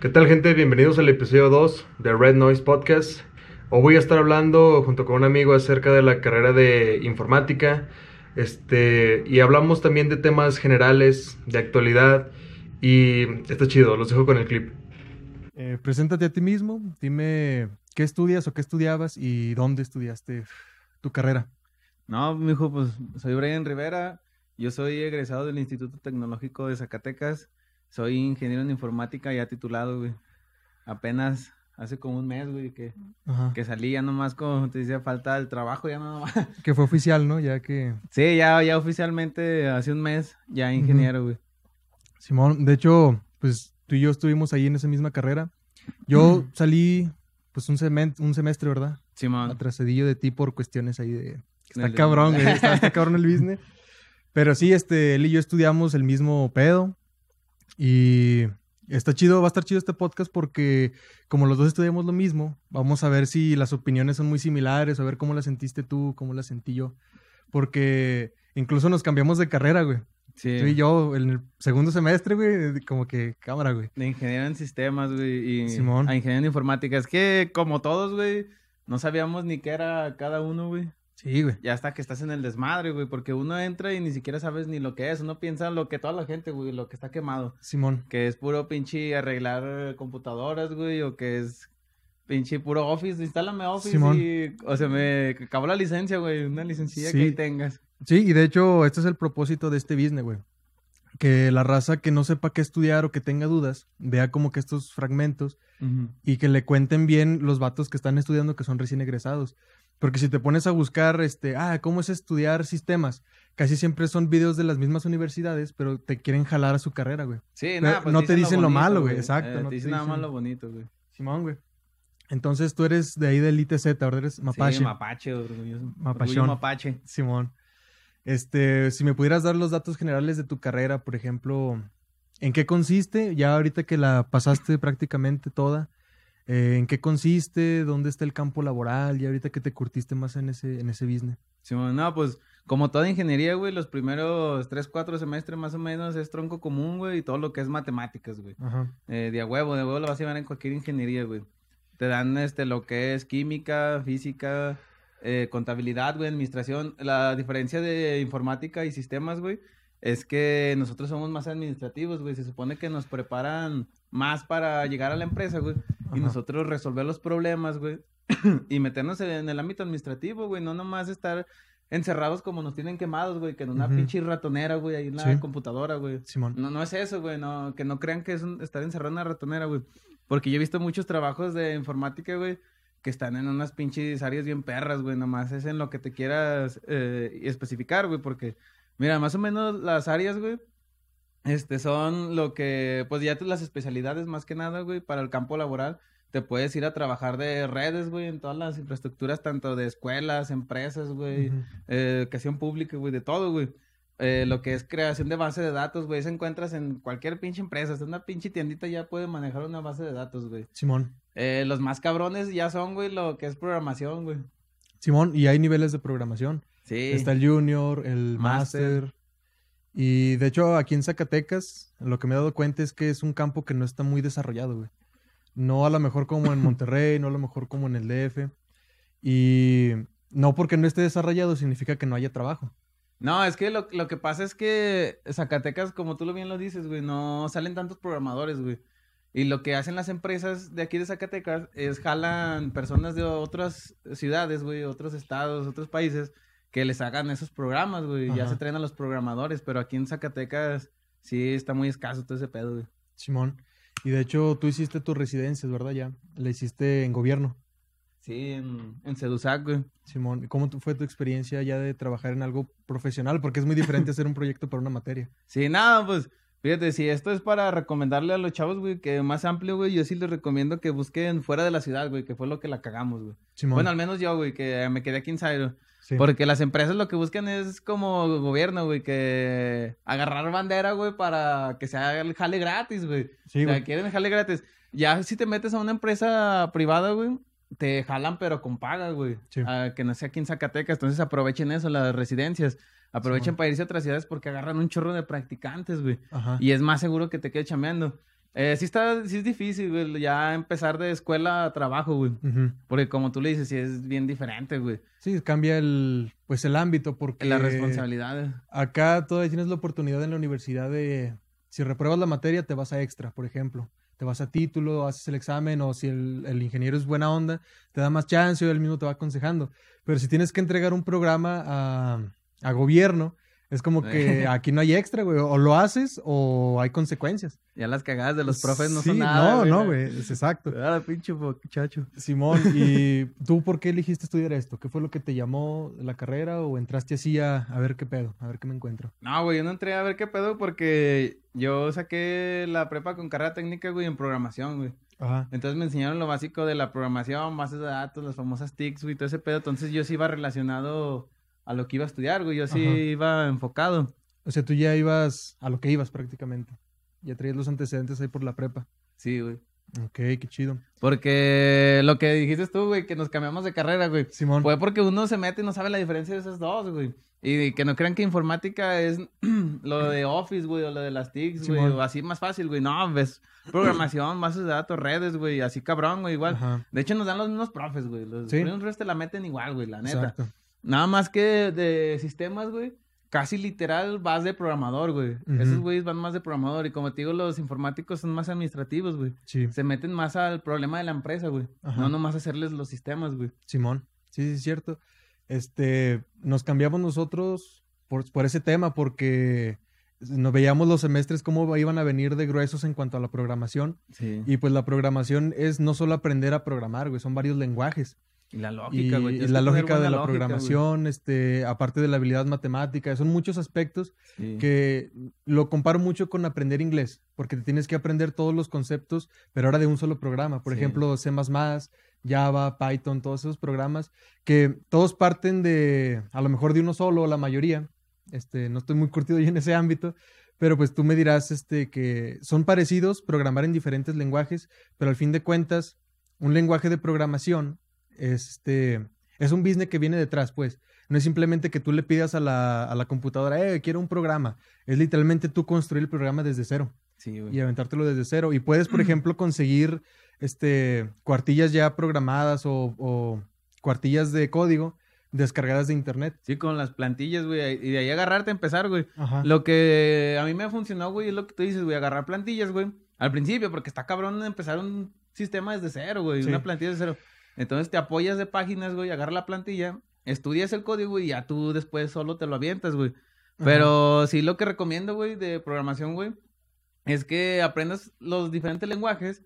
¿Qué tal gente? Bienvenidos al episodio 2 de Red Noise Podcast. Hoy voy a estar hablando junto con un amigo acerca de la carrera de informática. Este, y hablamos también de temas generales, de actualidad. Y está chido, los dejo con el clip. Eh, preséntate a ti mismo, dime qué estudias o qué estudiabas y dónde estudiaste tu carrera. No, mi hijo, pues soy Brian Rivera, yo soy egresado del Instituto Tecnológico de Zacatecas, soy ingeniero en informática ya titulado, güey. Apenas hace como un mes, güey, que, que salí ya nomás como te decía, falta el trabajo, ya nomás. Que fue oficial, ¿no? Ya que... Sí, ya, ya oficialmente hace un mes, ya ingeniero, güey. Simón, de hecho, pues tú y yo estuvimos ahí en esa misma carrera. Yo salí, pues un, un semestre, ¿verdad? Simón. Atrasadillo de ti por cuestiones ahí de... Está cabrón, güey, está, está cabrón el business. Pero sí, este, él y yo estudiamos el mismo pedo. Y está chido, va a estar chido este podcast porque como los dos estudiamos lo mismo, vamos a ver si las opiniones son muy similares, a ver cómo la sentiste tú, cómo la sentí yo. Porque incluso nos cambiamos de carrera, güey. Sí. Tú y yo en el segundo semestre, güey, como que cámara, güey. De ingeniero en sistemas, güey, y Simón. a ingeniero en informática. Es que como todos, güey, no sabíamos ni qué era cada uno, güey. Sí, güey. Ya hasta que estás en el desmadre, güey, porque uno entra y ni siquiera sabes ni lo que es. Uno piensa lo que toda la gente, güey, lo que está quemado. Simón. Que es puro pinche arreglar computadoras, güey, o que es pinche puro Office. Instálame Office Simón. y... O sea, me acabó la licencia, güey, una licencia que ahí tengas. Sí, y de hecho, este es el propósito de este business, güey. Que la raza que no sepa qué estudiar o que tenga dudas, vea como que estos fragmentos y que le cuenten bien los vatos que están estudiando que son recién egresados. Porque si te pones a buscar, este, ah, ¿cómo es estudiar sistemas? Casi siempre son videos de las mismas universidades, pero te quieren jalar a su carrera, güey. Sí, nada, pues No te dicen lo, malo, güey, exacto. Eh, no te dicen nada más lo bonito, güey. Simón, güey. Entonces tú eres de ahí del ITZ, ahora eres mapache. Sí, mapache, orgulloso. Mapachón. mapache. Simón. Este, si me pudieras dar los datos generales de tu carrera, por ejemplo, ¿en qué consiste? Ya ahorita que la pasaste prácticamente toda, eh, ¿En qué consiste? ¿Dónde está el campo laboral? Y ahorita que te curtiste más en ese, en ese business. Sí, no, pues como toda ingeniería, güey, los primeros tres, cuatro semestres más o menos es tronco común, güey, y todo lo que es matemáticas, güey. Ajá. Eh, de a huevo, de huevo lo vas a llevar en cualquier ingeniería, güey. Te dan este, lo que es química, física, eh, contabilidad, güey, administración. La diferencia de informática y sistemas, güey, es que nosotros somos más administrativos, güey. Se supone que nos preparan más para llegar a la empresa, güey. Y nosotros resolver los problemas, güey. y meternos en el ámbito administrativo, güey. No nomás estar encerrados como nos tienen quemados, güey. Que en una pinche ratonera, güey, ahí en la computadora, güey. Simón. No, no es eso, güey. No, que no crean que es estar encerrado en una ratonera, güey. Porque yo he visto muchos trabajos de informática, güey, que están en unas pinches áreas bien perras, güey. Nomás es en lo que te quieras eh, especificar, güey. Porque, mira, más o menos las áreas, güey, este, son lo que, pues ya las especialidades más que nada, güey, para el campo laboral. Te puedes ir a trabajar de redes, güey, en todas las infraestructuras, tanto de escuelas, empresas, güey, eh, educación pública, güey, de todo, güey. Eh, lo que es creación de base de datos, güey, se encuentras en cualquier pinche empresa, es una pinche tiendita ya puede manejar una base de datos, güey. Simón. Eh, los más cabrones ya son, güey, lo que es programación, güey. Simón, y hay niveles de programación. Sí. Está el junior, el master y de hecho, aquí en Zacatecas, lo que me he dado cuenta es que es un campo que no está muy desarrollado, güey. No a lo mejor como en Monterrey, no a lo mejor como en el DF. Y no porque no esté desarrollado significa que no haya trabajo. No, es que lo, lo que pasa es que Zacatecas, como tú lo bien lo dices, güey, no salen tantos programadores, güey. Y lo que hacen las empresas de aquí de Zacatecas es jalan personas de otras ciudades, güey, otros estados, otros países que les hagan esos programas, güey. Ya se traen a los programadores, pero aquí en Zacatecas sí está muy escaso todo ese pedo, güey. Simón. Y de hecho, tú hiciste tus residencias, ¿verdad? Ya. La hiciste en gobierno. Sí, en, en Sedusac, güey. Simón, ¿cómo fue tu experiencia ya de trabajar en algo profesional? Porque es muy diferente hacer un proyecto para una materia. Sí, nada, pues Fíjate, si esto es para recomendarle a los chavos, güey, que más amplio, güey, yo sí les recomiendo que busquen fuera de la ciudad, güey, que fue lo que la cagamos, güey. Bueno, al menos yo, güey, que me quedé aquí en Zairo. Porque las empresas lo que buscan es como gobierno, güey, que agarrar bandera, güey, para que se haga el jale gratis, güey. Sí, o sea, quieren el jale gratis. Ya si te metes a una empresa privada, güey, te jalan pero con paga, güey. Ah, que no sea aquí en Zacatecas. Entonces aprovechen eso, las residencias. Aprovechen para irse a otras ciudades porque agarran un chorro de practicantes, güey. Y es más seguro que te quede chameando. Eh, sí está, sí es difícil, güey, ya empezar de escuela a trabajo, güey. Porque como tú le dices, sí es bien diferente, güey. Sí, cambia el, pues el ámbito porque... Las responsabilidades. Acá todavía tienes la oportunidad en la universidad de, si repruebas la materia, te vas a extra, por ejemplo. Te vas a título, haces el examen, o si el, el ingeniero es buena onda, te da más chance o él mismo te va aconsejando. Pero si tienes que entregar un programa a, a gobierno, es como que aquí no hay extra, güey. O lo haces o hay consecuencias. Ya las cagadas de los profes no son nada. No, no, güey. Es exacto. Ah, pinche muchacho. Simón, ¿y tú por qué elegiste estudiar esto? ¿Qué fue lo que te llamó la carrera o entraste así a, a ver qué pedo? A ver qué me encuentro. No, güey, yo no entré a ver qué pedo porque yo saqué la prepa con carrera técnica, güey, en programación, güey. Ajá. Entonces me enseñaron lo básico de la programación, bases de datos, las famosas TICs, güey, todo ese pedo. Entonces yo sí iba relacionado a lo que iba a estudiar, güey. Yo sí iba enfocado. O sea, tú ya ibas a lo que ibas prácticamente. Ya traías los antecedentes ahí por la prepa. Sí, güey. Ok, qué chido. Porque lo que dijiste tú, güey, que nos cambiamos de carrera, güey. Simón. Fue porque uno se mete y no sabe la diferencia de esas dos, güey. Y que no crean que informática es lo de Office, güey, o lo de las TICs, güey, o así más fácil, güey. No, ves programación, bases de datos, redes, güey, así cabrón, güey, igual. De hecho, nos dan los mismos profes, güey. Los ¿Sí? profes te la meten igual, güey, la neta. Exacto. Nada más que de sistemas, güey. Casi literal vas de programador, güey. Esos güeyes van más de programador. Y como te digo, los informáticos son más administrativos, güey. Sí. Se meten más al problema de la empresa, güey. No nomás hacerles los sistemas, güey. Simón. Sí, sí, es cierto. Este, nos cambiamos nosotros por, por ese tema porque nos veíamos los semestres cómo iban a venir de gruesos en cuanto a la programación. Sí. Y pues la programación es no solo aprender a programar, güey, son varios lenguajes. Y la lógica, güey. Y la lógica de la programación, este, aparte de la habilidad matemática, son muchos aspectos que lo comparo mucho con aprender inglés, porque te tienes que aprender todos los conceptos, pero ahora de un solo programa. Por ejemplo, C++, Java, Python, todos esos programas que todos parten de, a lo mejor de uno solo, la mayoría. Este, no estoy muy curtido yo en ese ámbito, pero pues tú me dirás este, que son parecidos, programar en diferentes lenguajes, pero al fin de cuentas, un lenguaje de programación este, es un business que viene detrás, pues. No es simplemente que tú le pidas a la, a la computadora, eh, quiero un programa. Es literalmente tú construir el programa desde cero. Sí, Y aventártelo desde cero. Y puedes, por ejemplo, conseguir este, cuartillas ya programadas o, cuartillas de código descargadas de internet. Sí, con las plantillas, güey. Y de ahí agarrarte a empezar, güey. Lo que a mí me ha funcionado, güey, es lo que tú dices, güey. Agarrar plantillas, güey. Al principio, porque está cabrón empezar un sistema desde cero, güey. Una plantilla desde cero. Entonces te apoyas de páginas, güey, agarra la plantilla, estudias el código y ya tú después solo te lo avientas, güey. Pero sí lo que recomiendo, güey, de programación, güey, es que aprendas los diferentes lenguajes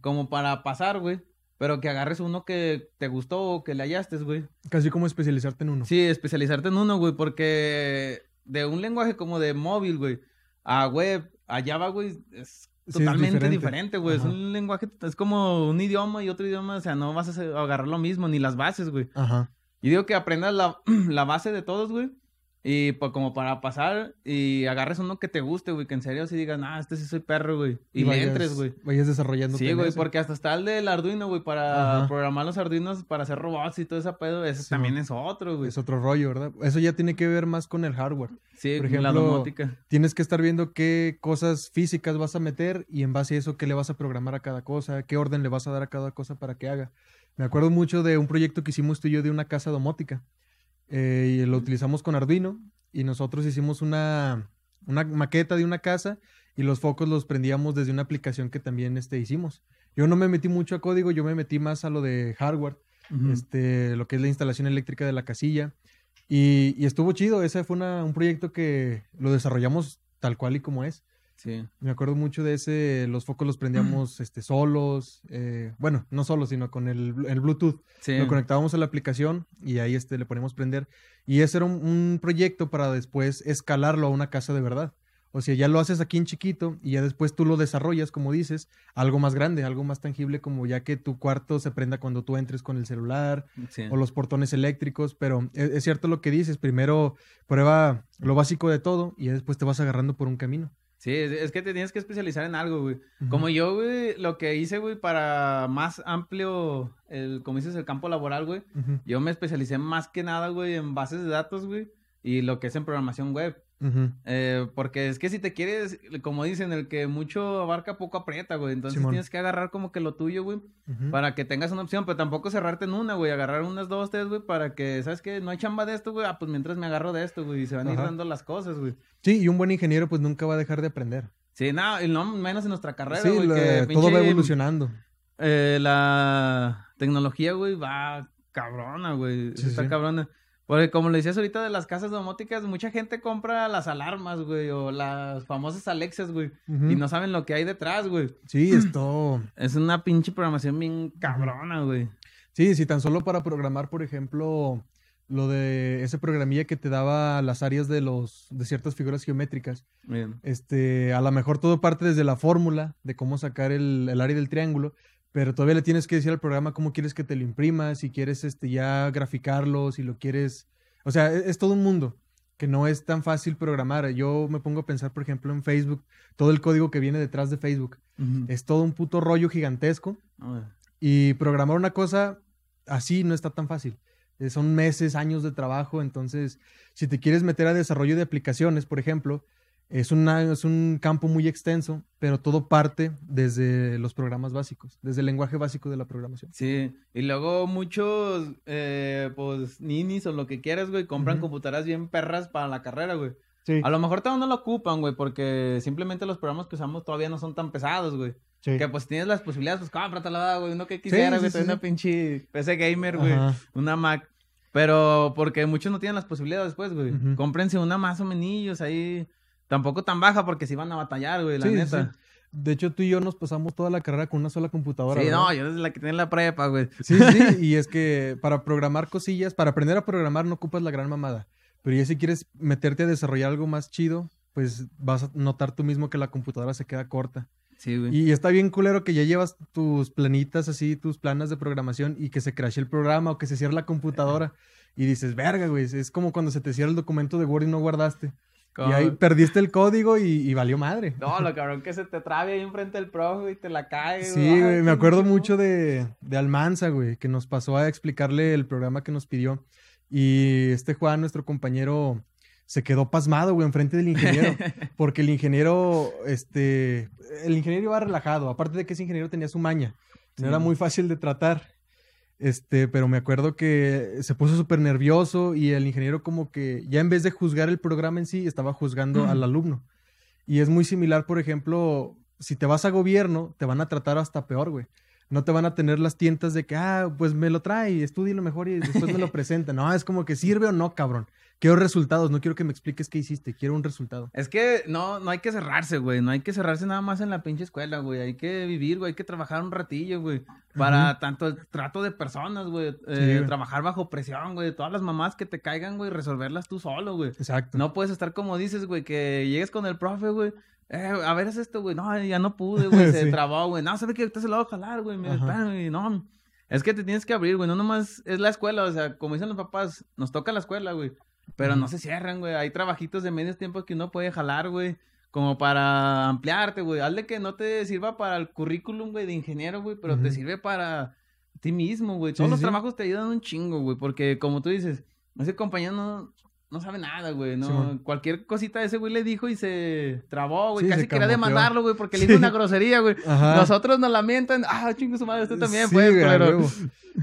como para pasar, güey. Pero que agarres uno que te gustó o que le hallaste, güey. Casi como especializarte en uno. Sí, especializarte en uno, güey, porque de un lenguaje como de móvil, güey, a web, a Java, güey, es totalmente diferente, güey. Es un lenguaje, es como un idioma y otro idioma, o sea, no vas a agarrar lo mismo, ni las bases, güey. Ajá. Y digo que aprendas la, la base de todos, güey. Y pues como para pasar y agarres uno que te guste, güey, que en serio si digas, ah, este sí soy perro, güey. Y, le entres, güey. Vayas desarrollando. Sí, güey, porque hasta está el del Arduino, güey, para programar los Arduinos, para hacer robots y todo ese pedo. Ese también es otro, güey. Es otro rollo, ¿verdad? Eso ya tiene que ver más con el hardware. Sí, Por ejemplo, la domótica. Tienes que estar viendo qué cosas físicas vas a meter y en base a eso qué le vas a programar a cada cosa, qué orden le vas a dar a cada cosa para que haga. Me acuerdo mucho de un proyecto que hicimos tú y yo de una casa domótica. Eh, y lo utilizamos con Arduino y nosotros hicimos una, una maqueta de una casa y los focos los prendíamos desde una aplicación que también este, hicimos. Yo no me metí mucho a código, yo me metí más a lo de hardware, este, lo que es la instalación eléctrica de la casilla. Y, y estuvo chido, ese fue una, un proyecto que lo desarrollamos tal cual y como es. Sí. Me acuerdo mucho de ese, los focos los prendíamos este, solos, eh, bueno, no solos, sino con el, el Bluetooth. Sí. Lo conectábamos a la aplicación y ahí este, le poníamos prender. Y ese era un, proyecto para después escalarlo a una casa de verdad. O sea, ya lo haces aquí en chiquito y ya después tú lo desarrollas, como dices, algo más grande, algo más tangible, como ya que tu cuarto se prenda cuando tú entres con el celular o los portones eléctricos. Pero es, es, cierto lo que dices, primero prueba lo básico de todo y después te vas agarrando por un camino. Sí, es, que te tienes que especializar en algo, güey. Como yo, güey, lo que hice, güey, para más amplio, el, como dices, el campo laboral, güey, yo me especialicé más que nada, güey, en bases de datos, güey, y lo que es en programación web. Eh, porque es que si te quieres, como dicen, el que mucho abarca poco aprieta, güey. Entonces tienes que agarrar como que lo tuyo, güey, para que tengas una opción, pero tampoco cerrarte en una, güey. Agarrar unas dos, tres, güey, para que, ¿sabes qué? No hay chamba de esto, güey. Ah, pues mientras me agarro de esto, güey. Y se van a ir dando las cosas, güey. Sí, y un buen ingeniero, pues nunca va a dejar de aprender. Sí, no, y no menos en nuestra carrera, güey. todo va evolucionando. Eh, la tecnología, güey, va cabrona, güey. está cabrona. Porque como le decías ahorita de las casas domóticas, mucha gente compra las alarmas, güey, o las famosas Alexas, güey, y no saben lo que hay detrás, güey. Sí, esto... Es una pinche programación bien cabrona, güey. Sí, sí, tan solo para programar, por ejemplo, lo de ese programilla que te daba las áreas de los de ciertas figuras geométricas. Bien. Este, a lo mejor todo parte desde la fórmula de cómo sacar el, el área del triángulo, pero todavía le tienes que decir al programa cómo quieres que te lo imprima, si quieres este, ya graficarlo, si lo quieres... O sea, e-, es, todo un mundo que no es tan fácil programar. Yo me pongo a pensar, por ejemplo, en Facebook, todo el código que viene detrás de Facebook. Es todo un puto rollo gigantesco. Y programar una cosa así no está tan fácil. Eh, son meses, años de trabajo. Entonces, si te quieres meter a desarrollo de aplicaciones, por ejemplo, es, es un campo muy extenso, pero todo parte desde los programas básicos, desde el lenguaje básico de la programación. Sí, y luego muchos, eh, pues, ninis o lo que quieras, güey, compran computadoras bien perras para la carrera, güey. Sí. A lo mejor todavía no lo ocupan, güey, porque simplemente los programas que usamos todavía no son tan pesados, güey. Sí. Que pues tienes las posibilidades, pues cómpratela, güey, uno que quisiera, güey, una pinche PC gamer, güey, una Mac. Pero porque muchos no tienen las posibilidades, pues, güey. Cómprense una más o menos ahí Tampoco tan baja porque si van a batallar, güey, la neta. De hecho, tú y yo nos pasamos toda la carrera con una sola computadora. Sí, no, yo desde la que tenía la prepa, güey. Sí, sí, y es que para programar cosillas, para aprender a programar no ocupas la gran mamada. Pero ya si quieres meterte a desarrollar algo más chido, pues vas a notar tú mismo que la computadora se queda corta. Sí, güey. Y está bien culero que ya llevas tus planitas así, tus planas de programación y que se crashe el programa o que se cierre la computadora. y dices, verga, güey, es como cuando se te cierra el documento de Word y no guardaste. Y ahí perdiste el código y, valió madre. No, lo cabrón que se te trabe ahí enfrente del profe y te la cae. Sí, güey, me acuerdo mucho de, de Almanza, güey, que nos pasó a explicarle el programa que nos pidió. Y este Juan, nuestro compañero, se quedó pasmado, güey, enfrente del ingeniero. porque el ingeniero, este, el ingeniero iba relajado. Aparte de que ese ingeniero tenía su maña. No era muy fácil de tratar. Este, pero me acuerdo que se puso súper nervioso y el ingeniero como que ya en vez de juzgar el programa en sí, estaba juzgando al alumno. Y es muy similar, por ejemplo, si te vas a gobierno, te van a tratar hasta peor, güey. No te van a tener las tientas de que, ah, pues me lo trae, lo mejor y después me lo presenta. No, es como que sirve o no, cabrón. Quiero resultados, no quiero que me expliques qué hiciste, quiero un resultado. Es que no, no hay que cerrarse, güey, no hay que cerrarse nada más en la pinche escuela, güey, hay que vivir, güey, hay que trabajar un ratillo, güey, para tanto el trato de personas, güey, eh, trabajar bajo presión, güey, todas las mamás que te caigan, güey, resolverlas tú solo, güey. Exacto. No puedes estar como dices, güey, que llegues con el profe, güey, eh, a ver, es esto, güey, no, ya no pude, güey, se trabó, güey, no, sabe que ahorita se lo voy a jalar, güey, me no. Es que te tienes que abrir, güey, no nomás es la escuela, o sea, como dicen los papás, nos toca la escuela, güey. Pero no se cierran, güey. Hay trabajitos de medios tiempos que uno puede jalar, güey. Como para ampliarte, güey. Hazle que no te sirva para el currículum, güey, de ingeniero, güey, pero te sirve para ti mismo, güey. Todos los trabajos te ayudan un chingo, güey. Porque como tú dices, ese compañero no, no sabe nada, güey. No, cualquier cosita de ese güey le dijo y se trabó, güey. Casi quería demandarlo, güey, porque le hizo una grosería, güey. Nosotros nos lamentan. Ah, chingo su madre, usted también, sí, güey.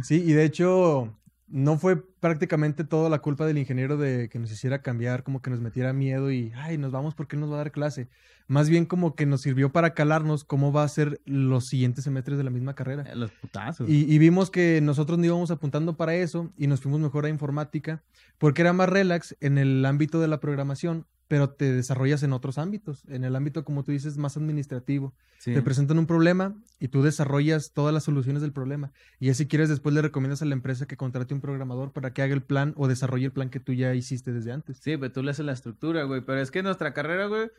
Sí, y de hecho, no fue prácticamente toda la culpa del ingeniero de que nos hiciera cambiar, como que nos metiera miedo y, ay, nos vamos porque él nos va a dar clase. Más bien como que nos sirvió para calarnos cómo va a ser los siguientes semestres de la misma carrera. Eh, los putazos. Y, y vimos que nosotros no íbamos apuntando para eso y nos fuimos mejor a informática porque era más relax en el ámbito de la programación pero te desarrollas en otros ámbitos. En el ámbito, como tú dices, más administrativo. Te presentan un problema y tú desarrollas todas las soluciones del problema. Y si quieres, después le recomiendas a la empresa que contrate un programador para que haga el plan o desarrolle el plan que tú ya hiciste desde antes. Sí, pero tú le haces la estructura, güey. Pero es que nuestra carrera, güey,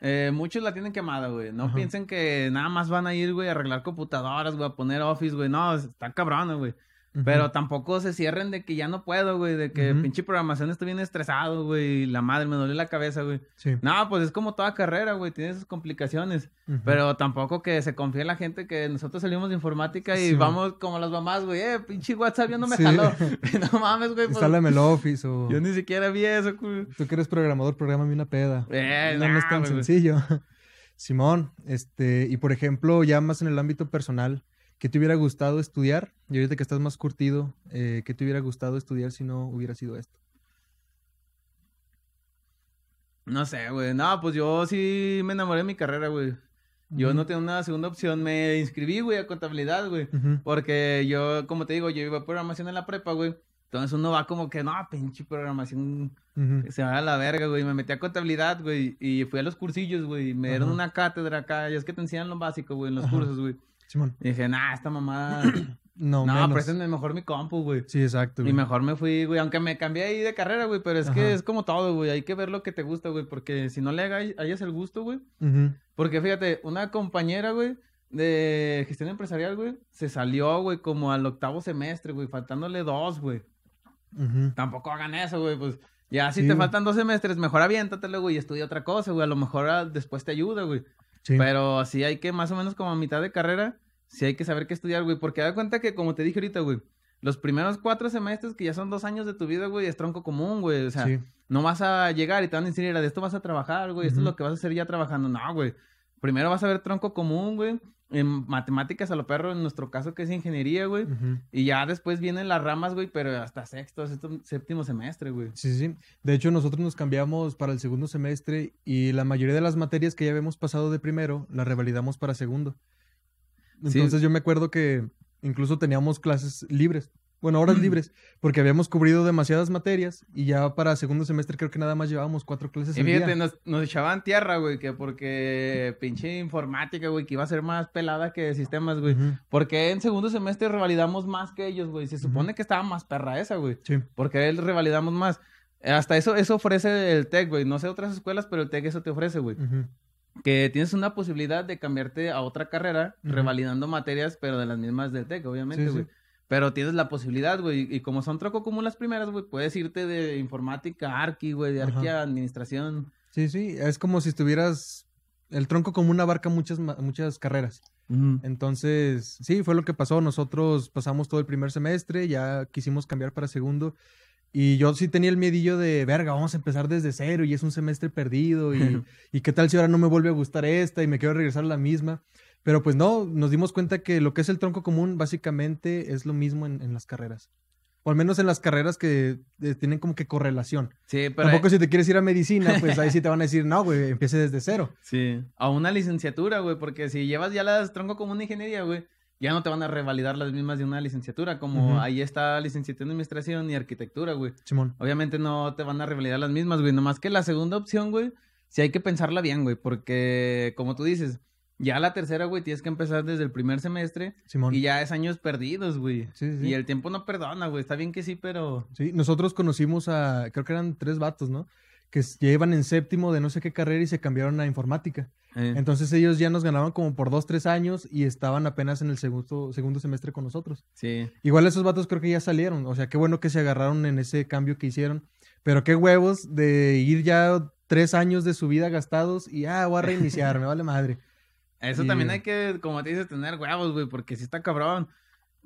eh, muchos la tienen quemada, güey. No piensen que nada más van a ir, güey, a arreglar computadoras, güey, a poner Office, güey. No, está cabrón, güey. Pero tampoco se cierren de que ya no puedo, güey, de que pinche programación estoy bien estresado, güey, la madre me duele la cabeza, güey. Sí. No, pues es como toda carrera, güey, tiene sus complicaciones. Pero tampoco que se confíe en la gente que nosotros salimos de informática y vamos como las mamás, güey, eh, pinche WhatsApp yo no me jaló. no mames, güey. Pues, el Office o... Yo ni siquiera vi eso, güey. Tú que eres programador, prográmame una peda. Eh, no, no es tan sencillo. Simón, este, y por ejemplo, ya más en el ámbito personal, ¿Qué te hubiera gustado estudiar? Y ahorita que estás más curtido, eh, ¿qué te hubiera gustado estudiar si no hubiera sido esto? No sé, güey. No, pues yo sí me enamoré de mi carrera, güey. Yo no tengo una segunda opción. Me inscribí, güey, a contabilidad, güey. Porque yo, como te digo, yo iba a programación en la prepa, güey. Entonces uno va como que, no, pinche programación, se va a la verga, güey. Me metí a contabilidad, güey, y fui a los cursillos, güey. Me dieron una cátedra acá. Y es que te enseñan lo básico, güey, en los cursos, güey. Y dije, nah, esta mamá. no, no, préstenme mejor mi compu, güey. Sí, exacto. Y mejor me fui, güey. Aunque me cambié ahí de carrera, güey. Pero es que es como todo, güey. Hay que ver lo que te gusta, güey. Porque si no le hayas el gusto, güey. Porque fíjate, una compañera, güey, de gestión empresarial, güey, se salió, güey, como al octavo semestre, güey. Faltándole dos, güey. Tampoco hagan eso, güey. Pues ya si te faltan dos semestres, mejor aviéntatelo, güey, y estudia otra cosa, güey. A lo mejor ah, después te ayuda, güey. Pero sí hay que, más o menos como a mitad de carrera, sí hay que saber qué estudiar, güey. Porque da cuenta que, como te dije ahorita, güey, los primeros cuatro semestres, que ya son dos años de tu vida, güey, es tronco común, güey. O sea, no vas a llegar y te van a decir, de esto vas a trabajar, güey, esto es lo que vas a hacer ya trabajando. No, güey. Primero vas a ver tronco común, güey. En matemáticas a lo perro, en nuestro caso que es ingeniería, güey. Y ya después vienen las ramas, güey, pero hasta sexto, séptimo semestre, güey. Sí, sí. De hecho, nosotros nos cambiamos para el segundo semestre y la mayoría de las materias que ya habíamos pasado de primero, las revalidamos para segundo. Entonces yo me acuerdo que incluso teníamos clases libres bueno, horas libres, porque habíamos cubrido demasiadas materias y ya para segundo semestre creo que nada más llevábamos cuatro clases. Y fíjate, Nos, nos, echaban tierra, güey, que porque pinche informática, güey, que iba a ser más pelada que sistemas, güey. Porque en segundo semestre revalidamos más que ellos, güey. Se supone que estaba más perra esa, güey. Sí. Porque él revalidamos más. Hasta eso, eso ofrece el TEC, güey. No sé otras escuelas, pero el TEC eso te ofrece, güey. Que tienes una posibilidad de cambiarte a otra carrera, revalidando materias, pero de las mismas del TEC, obviamente, güey. Pero tienes la posibilidad, güey. Y como son troco como las primeras, güey, puedes irte de informática, arqui, güey, de arqui a administración. Sí, sí. Es como si estuvieras. El tronco común abarca muchas, muchas carreras. Entonces, sí, fue lo que pasó. Nosotros pasamos todo el primer semestre, ya quisimos cambiar para segundo. Y yo sí tenía el miedillo de, verga, vamos a empezar desde cero y es un semestre perdido. Y, y qué tal si ahora no me vuelve a gustar esta y me quiero regresar a la misma. Pero pues no, nos dimos cuenta que lo que es el tronco común básicamente es lo mismo en, las carreras. O al menos en las carreras que eh, tienen como que correlación. Sí, pero... Tampoco si te quieres ir a medicina, pues ahí sí te van a decir, no, güey, empiece desde cero. Sí. A una licenciatura, güey, porque si llevas ya las tronco común de ingeniería, güey, ya no te van a revalidar las mismas de una licenciatura, como ahí está licenciatura en administración y arquitectura, güey. Simón. Obviamente no te van a revalidar las mismas, güey, nomás que la segunda opción, güey, sí hay que pensarla bien, güey, porque como tú dices, ya la tercera, güey, tienes que empezar desde el primer semestre. Simón. Y ya es años perdidos, güey. Sí, sí. Y el tiempo no perdona, güey. Está bien que sí, pero. Sí, nosotros conocimos a. Creo que eran tres vatos, ¿no? Que iban en séptimo de no sé qué carrera y se cambiaron a informática. Eh. Entonces ellos ya nos ganaban como por dos, tres años y estaban apenas en el segundo, segundo semestre con nosotros. Sí. Igual esos vatos creo que ya salieron. O sea, qué bueno que se agarraron en ese cambio que hicieron. Pero qué huevos de ir ya tres años de su vida gastados y ah, voy a reiniciar, me vale madre. Eso también hay que, como te dices, tener huevos, güey, porque si está cabrón.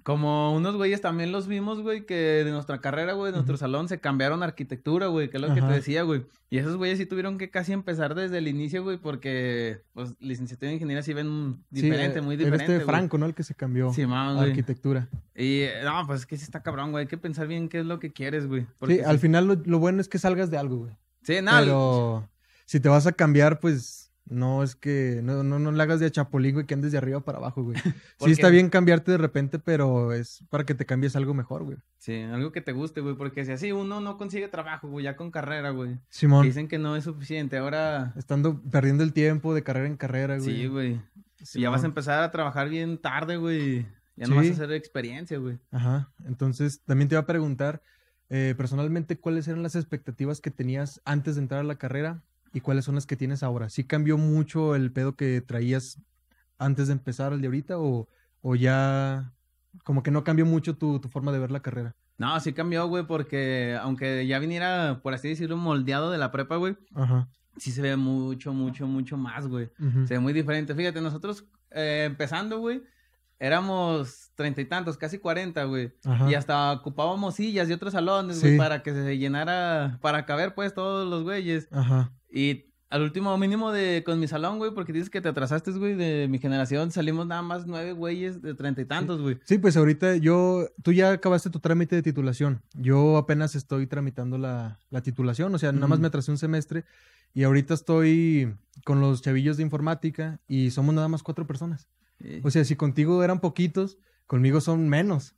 Como unos güeyes también los vimos, güey, que de nuestra carrera, güey, de nuestro salón, se cambiaron a arquitectura, güey, que es lo que te decía, güey. Y esos güeyes sí tuvieron que casi empezar desde el inicio, güey, porque, pues, licenciatura en ingeniería sí ven diferente, muy diferente. Este Franco, ¿no? El que se cambió sí, a arquitectura. Y, no, pues es que sí está cabrón, güey. Hay que pensar bien qué es lo que quieres, güey. Sí, al final lo, lo, bueno es que salgas de algo, güey. Sí, nada. Pero si te vas a cambiar, pues no es que no, no, no le hagas de chapulín, güey, que andes de arriba para abajo, güey. sí está bien cambiarte de repente, pero es para que te cambies algo mejor, güey. Sí, algo que te guste, güey, porque si así uno no consigue trabajo, güey, ya con carrera, güey. Simón. Dicen que no es suficiente, ahora... Estando perdiendo el tiempo de carrera en carrera, güey. Sí, güey. Y ya vas a empezar a trabajar bien tarde, güey. Ya no vas a hacer experiencia, güey. Ajá. Entonces, también te iba a preguntar, eh, personalmente, ¿cuáles eran las expectativas que tenías antes de entrar a la carrera y cuáles son las que tienes ahora. ¿Sí cambió mucho el pedo que traías antes de empezar el de ahorita o, o ya como que no cambió mucho tu, tu forma de ver la carrera. No, sí cambió, güey, porque aunque ya viniera, por así decirlo, moldeado de la prepa, güey. Ajá. Sí se ve mucho, mucho, mucho más, güey. Se ve muy diferente. Fíjate, nosotros eh, empezando, güey, éramos treinta y tantos, casi cuarenta, güey. Y hasta ocupábamos sillas y otros salones, güey, para que se llenara, para caber, pues, todos los güeyes. Ajá. Y al último mínimo de con mi salón, güey, porque dices que te atrasaste, güey, de mi generación, salimos nada más nueve güeyes de treinta y tantos, güey. Sí. pues ahorita yo, tú ya acabaste tu trámite de titulación. Yo apenas estoy tramitando la, la titulación, o sea, nada más me atrasé un semestre y ahorita estoy con los chavillos de informática y somos nada más cuatro personas. O sea, si contigo eran poquitos, conmigo son menos.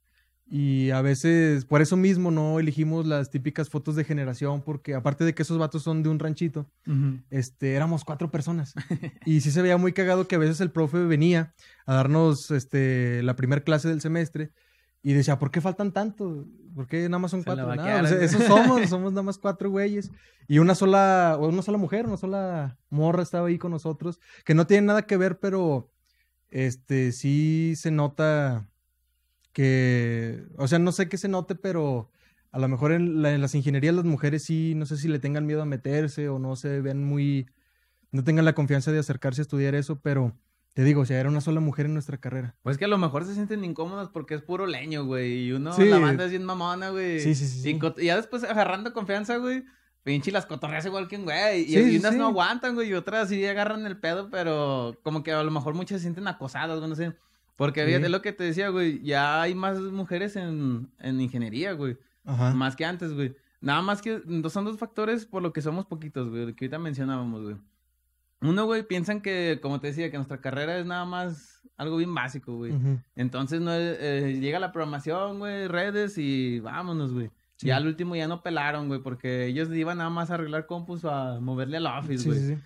Y a veces, por eso mismo no elegimos las típicas fotos de generación, porque aparte de que esos vatos son de un ranchito, este, éramos cuatro personas. y sí se veía muy cagado que a veces el profe venía a darnos este, la primera clase del semestre y decía, ¿por qué faltan tanto? ¿Por qué nada más son cuatro? eso somos, somos nada más cuatro güeyes. Y una sola, una sola mujer, una sola morra estaba ahí con nosotros, que no tiene nada que ver, pero este, sí se nota que, o sea, no sé qué se note, pero a lo mejor en, las ingenierías las mujeres sí, no sé si le tengan miedo a meterse o no se ven muy, no tengan la confianza de acercarse a estudiar eso, pero te digo, o sea, era una sola mujer en nuestra carrera. Pues que a lo mejor se sienten incómodas porque es puro leño, güey, y uno, la banda es bien mamona, güey. Sí, sí, sí. Y, ya después agarrando confianza, güey, pinche las cotorreas igual que un güey. Y, unas no aguantan, güey, y otras sí agarran el pedo, pero como que a lo mejor muchas se sienten acosadas, güey, no sé. Porque fíjate lo que te decía, güey, ya hay más mujeres en, en ingeniería, güey. Ajá. Más que antes, güey. Nada más que son dos factores por lo que somos poquitos, güey, que ahorita mencionábamos, güey. Uno, güey, piensan que, como te decía, que nuestra carrera es nada más algo bien básico, güey. Entonces, no eh, llega la programación, güey, redes y vámonos, güey. Ya al último ya no pelaron, güey, porque ellos iban nada más a arreglar compus a moverle al office, güey. Sí, sí,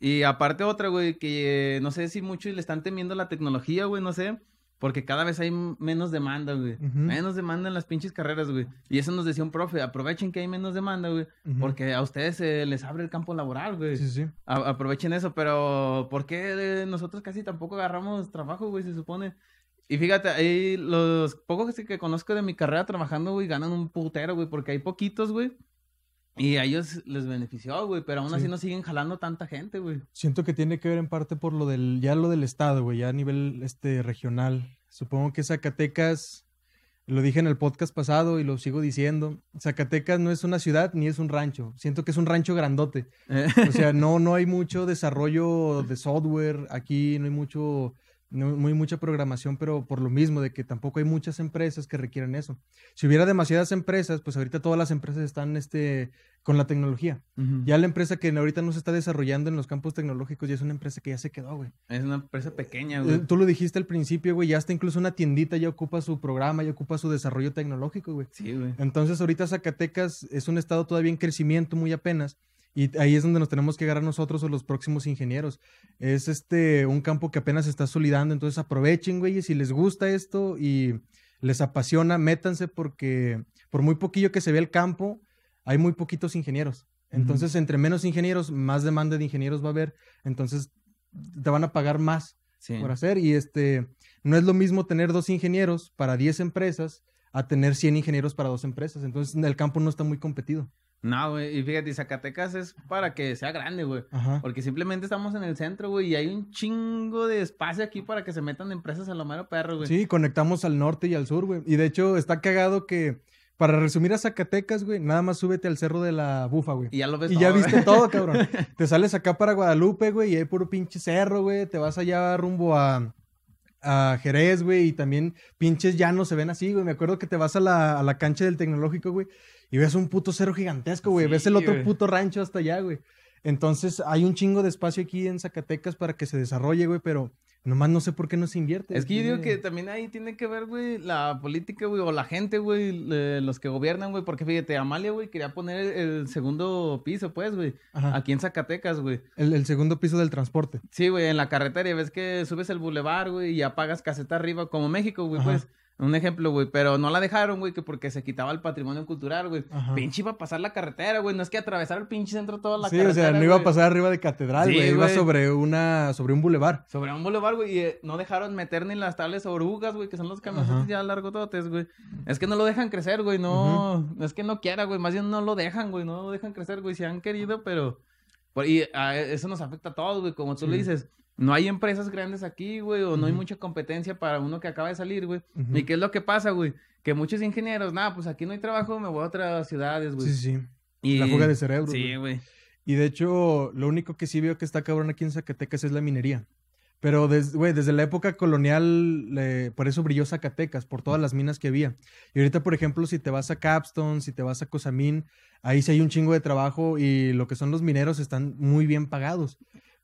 y aparte otra, güey, que no sé si muchos le están temiendo la tecnología, güey, no sé. Porque cada vez hay menos demanda, güey. Menos demanda en las pinches carreras, güey. Y eso nos decía un profe, aprovechen que hay menos demanda, güey. Porque a ustedes se les abre el campo laboral, güey. Sí, sí. aprovechen eso, pero ¿por qué nosotros casi tampoco agarramos trabajo, güey? Se supone. Y fíjate, ahí los pocos que conozco de mi carrera trabajando, güey, ganan un putero, güey. Porque hay poquitos, güey, y a ellos les benefició, güey, pero aún así no siguen jalando tanta gente, güey. Siento que tiene que ver en parte por lo del, ya lo del estado, güey, ya a nivel este regional. Supongo que Zacatecas, lo dije en el podcast pasado y lo sigo diciendo, Zacatecas no es una ciudad ni es un rancho. Siento que es un rancho grandote. o sea, no, no hay mucho desarrollo de software aquí, no hay mucho no muy mucha programación, pero por lo mismo de que tampoco hay muchas empresas que requieren eso. Si hubiera demasiadas empresas, pues ahorita todas las empresas están este, con la tecnología. Ya la empresa que ahorita no se está desarrollando en los campos tecnológicos ya es una empresa que ya se quedó, güey. Es una empresa pequeña, güey. Tú lo dijiste al principio, güey, ya está incluso una tiendita ya ocupa su programa, ya ocupa su desarrollo tecnológico, güey. Sí, güey. Entonces ahorita Zacatecas es un estado todavía en crecimiento muy apenas y ahí es donde nos tenemos que agarrar nosotros o los próximos ingenieros. Es este un campo que apenas está solidando, entonces aprovechen, güey, si les gusta esto y les apasiona, métanse porque por muy poquillo que se vea el campo, hay muy poquitos ingenieros. Entonces, entre menos ingenieros, más demanda de ingenieros va a haber, entonces te van a pagar más por hacer y este no es lo mismo tener dos ingenieros para 10 empresas a tener 100 ingenieros para dos empresas. Entonces, el campo no está muy competido. No, güey, y fíjate, Zacatecas es para que sea grande, güey. Porque simplemente estamos en el centro, güey, y hay un chingo de espacio aquí para que se metan empresas a lo mero perro, güey. Sí, conectamos al norte y al sur, güey. Y de hecho, está cagado que, para resumir a Zacatecas, güey, nada más súbete al cerro de la Bufa, güey. Y ya lo ves Y ya viste todo, cabrón. te sales acá para Guadalupe, güey, y hay puro pinche cerro, güey. Te vas allá rumbo a a Jerez, güey, y también pinches llanos se ven así, güey. Me acuerdo que te vas a la, a la cancha del tecnológico, güey, y ves un puto cerro gigantesco, güey. ves el otro puto rancho hasta allá, güey. Entonces hay un chingo de espacio aquí en Zacatecas para que se desarrolle, güey, pero nomás no sé por qué no se invierte. Es que yo digo que también ahí tiene que ver, güey, la política, güey, o la gente, güey, los que gobiernan, güey, porque fíjate, Amalia, güey, quería poner el segundo piso, pues, güey, aquí en Zacatecas, güey. El, segundo piso del transporte. Sí, güey, en la carretera, y ves que subes el bulevar, güey, y apagas caseta arriba, como México, güey, pues Un ejemplo, güey, pero no la dejaron, güey, que porque se quitaba el patrimonio cultural, güey. Pinche iba a pasar la carretera, güey. No es que atravesar el pinche centro toda la carretera. Sí, o sea, no iba a pasar arriba de catedral, güey. iba sobre una, sobre un bulevar. Sobre un bulevar, güey. Y eh, no dejaron meter ni las tales orugas, güey, que son los camiones ya largototes, güey. Es que no lo dejan crecer, güey. No, es que no quiera, güey. Más bien no lo dejan, güey. No lo dejan crecer, güey. Si han querido, pero. Y a eso nos afecta a todos, güey. Como tú le dices no hay empresas grandes aquí, güey, o no hay mucha competencia para uno que acaba de salir, güey. ¿Y qué es lo que pasa, güey? Que muchos ingenieros, nada, pues aquí no hay trabajo, me voy a otras ciudades, güey. Sí, sí. Y... La fuga de cerebro. Sí, güey. Y de hecho, lo único que sí veo que está cabrón aquí en Zacatecas es la minería. Pero, güey, desde la época colonial, por eso brilló Zacatecas, por todas las minas que había. Y ahorita, por ejemplo, si te vas a Capstone, si te vas a Cosamín, ahí sí hay un chingo de trabajo y lo que son los mineros están muy bien pagados.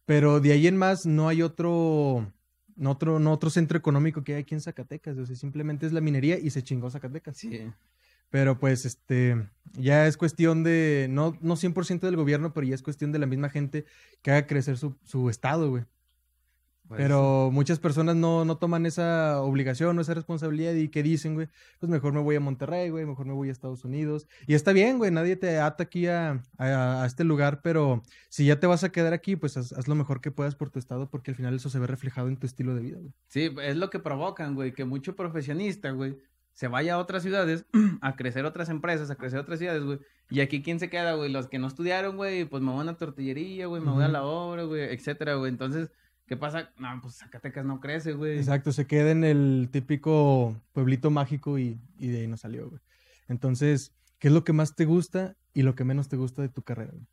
Pero de ahí en más no hay otro, no otro, no otro centro económico que hay aquí en Zacatecas. O sea, simplemente es la minería y se chingó Zacatecas. Sí. Pero pues este, ya es cuestión de, no, no 100% del gobierno, pero ya es cuestión de la misma gente que haga crecer su, su estado, güey. Pues Pero muchas personas no, no toman esa obligación o esa responsabilidad y que dicen, güey, pues mejor me voy a Monterrey, güey, mejor me voy a Estados Unidos. Y está bien, güey, nadie te ata aquí a, a, este lugar, pero si ya te vas a quedar aquí, pues haz, lo mejor que puedas por tu estado porque al final eso se ve reflejado en tu estilo de vida, güey. Sí, es lo que provocan, güey, que mucho profesionista, güey, se vaya a otras ciudades a crecer otras empresas, a crecer otras ciudades, güey. Y aquí, ¿quién se queda, güey? Los que no estudiaron, güey, pues me voy a una tortillería, güey, me voy a la obra, güey, etcétera, güey. Entonces ¿Qué pasa? No, pues Zacatecas no crece, güey. Exacto, se queda en el típico pueblito mágico y, y de ahí no salió, güey. Entonces, ¿qué es lo que más te gusta y lo que menos te gusta de tu carrera, güey?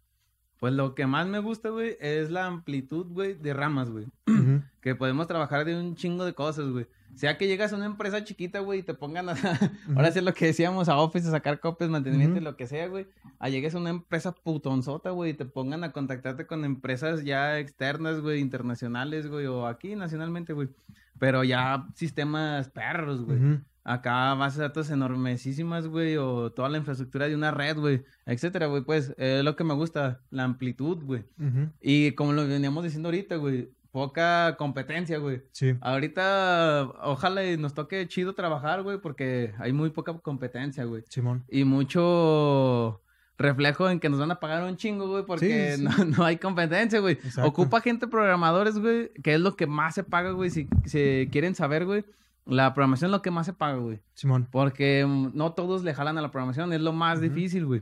Pues lo que más me gusta, güey, es la amplitud, güey, de ramas, güey. Que podemos trabajar de un chingo de cosas, güey. Sea que llegas a una empresa chiquita, güey, y te pongan a... Ahora sí es lo que decíamos, a Office, a sacar copias, mantenimiento y lo que sea, güey. A llegues a una empresa putonzota, güey, y te pongan a contactarte con empresas ya externas, güey, internacionales, güey, o aquí nacionalmente, güey. Pero ya sistemas perros, güey. Acá bases de datos enormesísimas, güey, o toda la infraestructura de una red, güey, etcétera, güey. Pues es lo que me gusta, la amplitud, güey. Y como lo veníamos diciendo ahorita, güey, poca competencia, güey. Sí. Ahorita, ojalá y nos toque chido trabajar, güey, porque hay muy poca competencia, güey. Simón. Y mucho reflejo en que nos van a pagar un chingo, güey, porque No, hay competencia, güey. Ocupa gente programadores, güey, que es lo que más se paga, güey, si, si quieren saber, güey. La programación es lo que más se paga, güey. Simón. Porque mm, no todos le jalan a la programación, es lo más difícil, güey.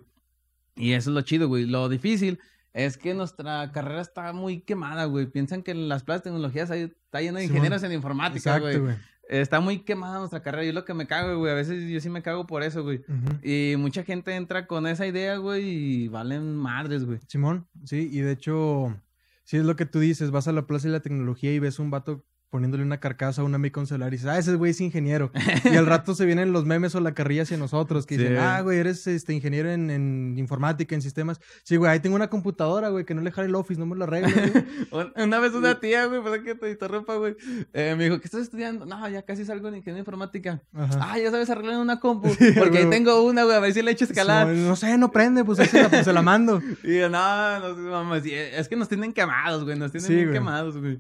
Y eso es lo chido, güey. Lo difícil es que nuestra carrera está muy quemada, güey. Piensan que en las plazas de tecnologías hay, está lleno de ingenieros en informática, güey. Está muy quemada nuestra carrera. Yo es lo que me cago, güey. A veces yo sí me cago por eso, güey. Y mucha gente entra con esa idea, güey, y valen madres, güey. Simón, sí. Y de hecho, sí es lo que tú dices. Vas a la plaza de la tecnología y ves un vato poniéndole una carcasa a una Micon Solar y dices, ah, ese güey es ingeniero. y al rato se vienen los memes o la carrilla hacia nosotros que dicen, ah, güey, eres este ingeniero en, informática, en sistemas. Sí, güey, ahí tengo una computadora, güey, que no le jale el office, no me lo arreglo, una vez una tía, güey, para que te interrumpa, güey, eh, me dijo, ¿qué estás estudiando? No, ya casi salgo en ingeniería informática. Ah, ya sabes arreglar una compu. porque ahí tengo una, güey, a ver si le echo escalar. no sé, no prende, pues, se la, pues, se la mando. y yo, no, no, mamá, es que nos tienen quemados, güey, nos tienen bien quemados, güey.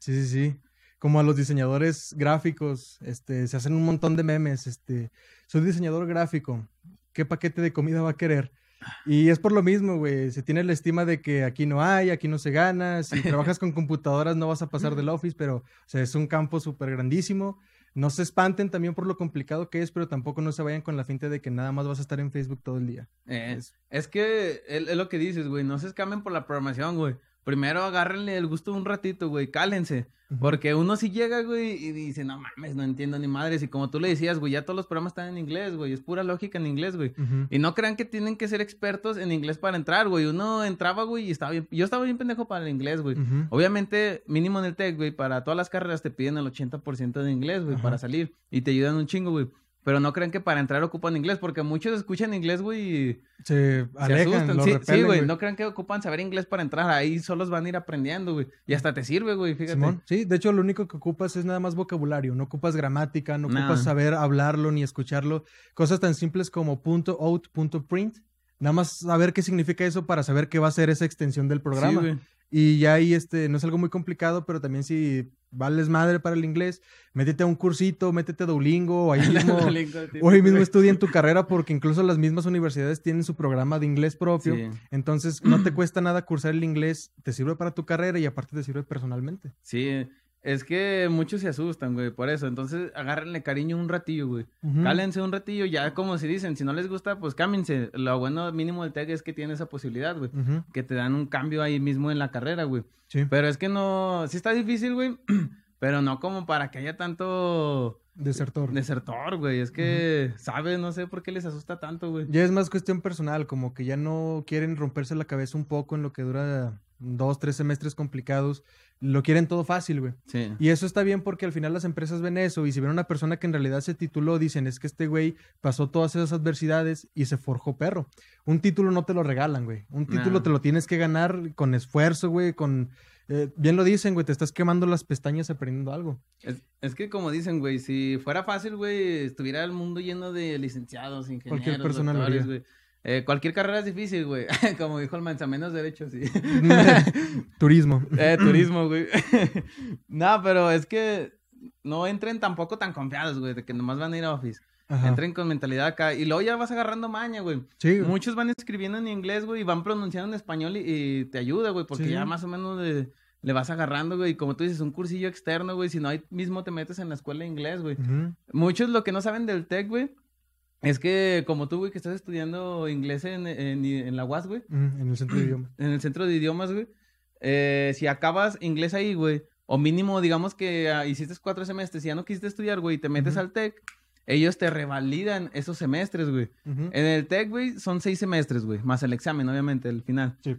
Sí, sí, sí como a los diseñadores gráficos, este, se hacen un montón de memes, este, soy diseñador gráfico, ¿qué paquete de comida va a querer? Y es por lo mismo, güey, se tiene la estima de que aquí no hay, aquí no se gana, si trabajas con computadoras no vas a pasar del office, pero, o sea, es un campo súper grandísimo. No se espanten también por lo complicado que es, pero tampoco no se vayan con la finta de que nada más vas a estar en Facebook todo el día. es, es, que es, lo que dices, güey, no se escamen por la programación, güey primero agárrenle el gusto un ratito, güey, cálense. Porque uno sí llega, güey, y dice, no mames, no entiendo ni madres. Y como tú le decías, güey, ya todos los programas están en inglés, güey. Es pura lógica en inglés, güey. Y no crean que tienen que ser expertos en inglés para entrar, güey. Uno entraba, güey, y estaba bien. Yo estaba bien pendejo para el inglés, güey. Obviamente, mínimo en el tech, güey, para todas las carreras te piden el 80% de inglés, güey, para salir. Y te ayudan un chingo, güey. Pero no creen que para entrar ocupan inglés, porque muchos escuchan inglés, güey, y se, asustan. sí, güey, no crean que ocupan saber inglés para entrar. Ahí solos van a ir aprendiendo, güey. Y hasta te sirve, güey, fíjate. Sí, de hecho, lo único que ocupas es nada más vocabulario. No ocupas gramática, no ocupas saber hablarlo ni escucharlo. Cosas tan simples como punto out, punto print. Nada más saber qué significa eso para saber qué va a ser esa extensión del programa. Sí. Y ya ahí, este, no es algo muy complicado, pero también si vales madre para el inglés, métete a un cursito, métete a Duolingo, o ahí mismo, o ahí mismo estudia en tu carrera porque incluso las mismas universidades tienen su programa de inglés propio. Entonces, no te cuesta nada cursar el inglés, te sirve para tu carrera y aparte te sirve personalmente. Sí, es que muchos se asustan, güey, por eso. Entonces, agárrenle cariño un ratillo, güey. Cálense un ratillo, ya como si dicen, si no les gusta, pues cámbiense. Lo bueno mínimo del TEC es que tiene esa posibilidad, güey. Que te dan un cambio ahí mismo en la carrera, güey. Sí. Pero es que no, sí está difícil, güey. pero no como para que haya tanto... Desertor. Desertor, güey. Es que, ¿sabes? No sé por qué les asusta tanto, güey. Ya es más cuestión personal, como que ya no quieren romperse la cabeza un poco en lo que dura dos, tres semestres complicados lo quieren todo fácil, güey. Sí. Y eso está bien porque al final las empresas ven eso y si ven una persona que en realidad se tituló, dicen, es que este güey pasó todas esas adversidades y se forjó perro. Un título no te lo regalan, güey. Un título te lo tienes que ganar con esfuerzo, güey, con... Eh, bien lo dicen, güey, te estás quemando las pestañas aprendiendo algo. Es, es que como dicen, güey, si fuera fácil, güey, estuviera el mundo lleno de licenciados, ingenieros, Cualquier persona doctores, güey. Eh, cualquier carrera es difícil, güey. Como dijo el mancha, menos derechos, sí. turismo. Eh, turismo, güey. no, pero es que no entren tampoco tan confiados, güey, de que nomás van a ir a Office. Entren con mentalidad acá. Y luego ya vas agarrando maña, güey. Sí. Muchos van escribiendo en inglés, güey, y van pronunciando en español y, te ayuda, güey, porque ya más o menos le vas agarrando, güey. Y como tú dices, un cursillo externo, güey. Si no, ahí mismo te metes en la escuela de inglés, güey. Muchos lo que no saben del tech, güey, es que como tú, güey, que estás estudiando inglés en, en, la UAS, güey. en el centro de idiomas. En el centro de idiomas, güey. Eh, si acabas inglés ahí, güey, o mínimo, digamos que ah, hiciste cuatro semestres y ya no quisiste estudiar, güey, y te metes al TEC, ellos te revalidan esos semestres, güey. En el TEC, güey, son seis semestres, güey, más el examen, obviamente, el final. Sí.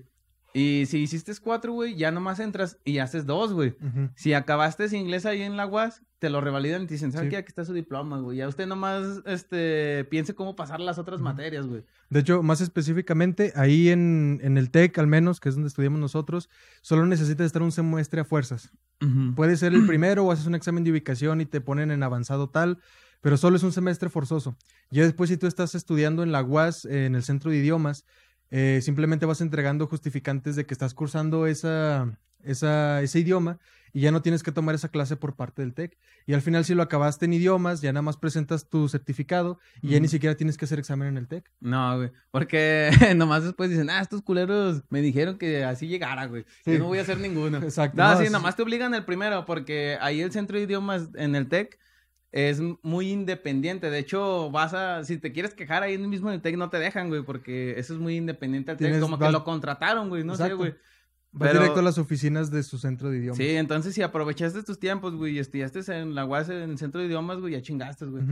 Y si hiciste cuatro, güey, ya nomás entras y haces dos, güey. Si acabaste inglés ahí en la UAS, te lo revalidan y te dicen, ¿sabes qué? Aquí está su diploma, güey. Ya usted nomás, este, piense cómo pasar las otras materias, güey. De hecho, más específicamente, ahí en, en, el TEC, al menos, que es donde estudiamos nosotros, solo necesitas estar un semestre a fuerzas. Puede ser el primero o haces un examen de ubicación y te ponen en avanzado tal, pero solo es un semestre forzoso. Ya después, si tú estás estudiando en la UAS, en el centro de idiomas, eh, simplemente vas entregando justificantes de que estás cursando esa, esa, ese idioma y ya no tienes que tomar esa clase por parte del TEC. Y al final, si lo acabaste en idiomas, ya nada más presentas tu certificado y ya ni siquiera tienes que hacer examen en el TEC. No, güey. Porque nomás después dicen, ah, estos culeros me dijeron que así llegara, güey. Yo no voy a hacer ninguno. Exacto. No, sí, nomás te obligan el primero, porque ahí el centro de idiomas en el TEC es muy independiente. De hecho, vas a, si te quieres quejar ahí mismo en el TEC, no te dejan, güey, porque eso es muy independiente al TEC. Como que lo contrataron, güey, no sé, güey. Va directo a las oficinas de su centro de idiomas. Sí, entonces si aprovechaste tus tiempos, güey, y estudiaste en la UAS, en el centro de idiomas, güey, ya chingaste, güey.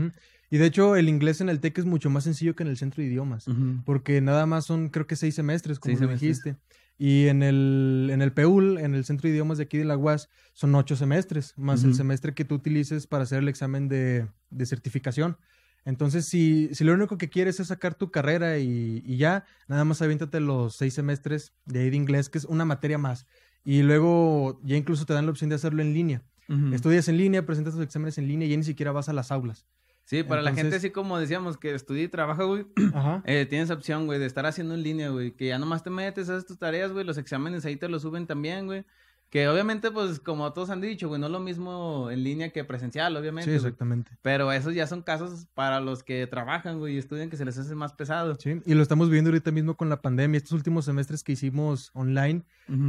Y de hecho, el inglés en el TEC es mucho más sencillo que en el centro de idiomas. Porque nada más son, creo que seis semestres, como lo dijiste. Y en el, en el PEUL, en el Centro de Idiomas de aquí de la UAS, son ocho semestres, más el semestre que tú utilices para hacer el examen de, de certificación. Entonces, si, si, lo único que quieres es sacar tu carrera y, y, ya, nada más aviéntate los seis semestres de ahí de inglés, que es una materia más. Y luego ya incluso te dan la opción de hacerlo en línea. Estudias en línea, presentas tus exámenes en línea y ya ni siquiera vas a las aulas. Sí, para la gente así como decíamos que estudia y trabaja, güey, eh, tienes opción, güey, de estar haciendo en línea, güey, que ya nomás te metes, haces tus tareas, güey, los exámenes ahí te los suben también, güey. Que obviamente, pues, como todos han dicho, güey, no es lo mismo en línea que presencial, obviamente. Sí, exactamente. Pero esos ya son casos para los que trabajan, güey, y estudian que se les hace más pesado. Sí, y lo estamos viendo ahorita mismo con la pandemia. Estos últimos semestres que hicimos online,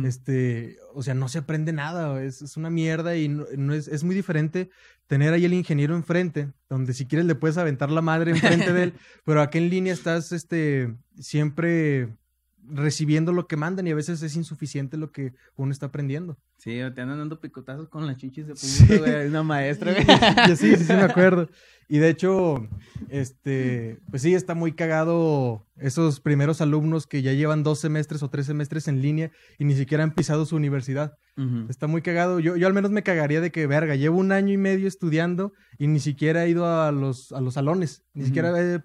este, o sea, no se aprende nada, es, es una mierda y no, es, es muy diferente tener ahí el ingeniero enfrente, donde si quieres le puedes aventar la madre enfrente de él, pero aquí en línea estás, este, siempre recibiendo lo que mandan y a veces es insuficiente lo que uno está aprendiendo. Sí, te andan dando picotazos con las chichis de puta, güey, una maestra, güey. sí, sí, sí, me acuerdo. Y de hecho, este, pues sí, está muy cagado esos primeros alumnos que ya llevan dos semestres o tres semestres en línea y ni siquiera han pisado su universidad. Está muy cagado. Yo, yo al menos me cagaría de que, verga, llevo un año y medio estudiando y ni siquiera he ido a los, a los salones, ni siquiera he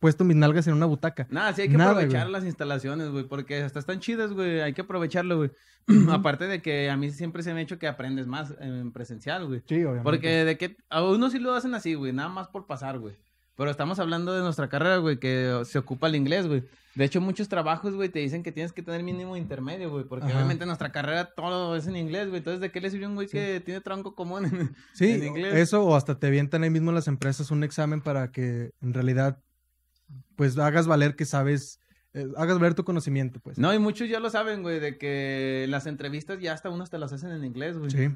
puesto mis nalgas en una butaca. Nada, sí hay que aprovechar las instalaciones, güey, porque hasta están chidas, güey, hay que aprovecharlo, güey. Aparte de que a mí siempre se me ha hecho que aprendes más en presencial, güey. Sí, obviamente. Porque de que a uno sí lo hacen así, güey, nada más por pasar, güey. Pero estamos hablando de nuestra carrera, güey, que se ocupa el inglés, güey. De hecho, muchos trabajos, güey, te dicen que tienes que tener mínimo intermedio, güey. Porque obviamente nuestra carrera todo es en inglés, güey. Entonces, ¿de qué le sirve un güey que tiene tronco común en, sí, inglés? eso, o hasta te avientan ahí mismo las empresas un examen para que en realidad, pues, hagas valer que sabes eh, hagas ver tu conocimiento, pues. No, y muchos ya lo saben, güey, de que las entrevistas ya hasta unos te las hacen en inglés, güey. Sí.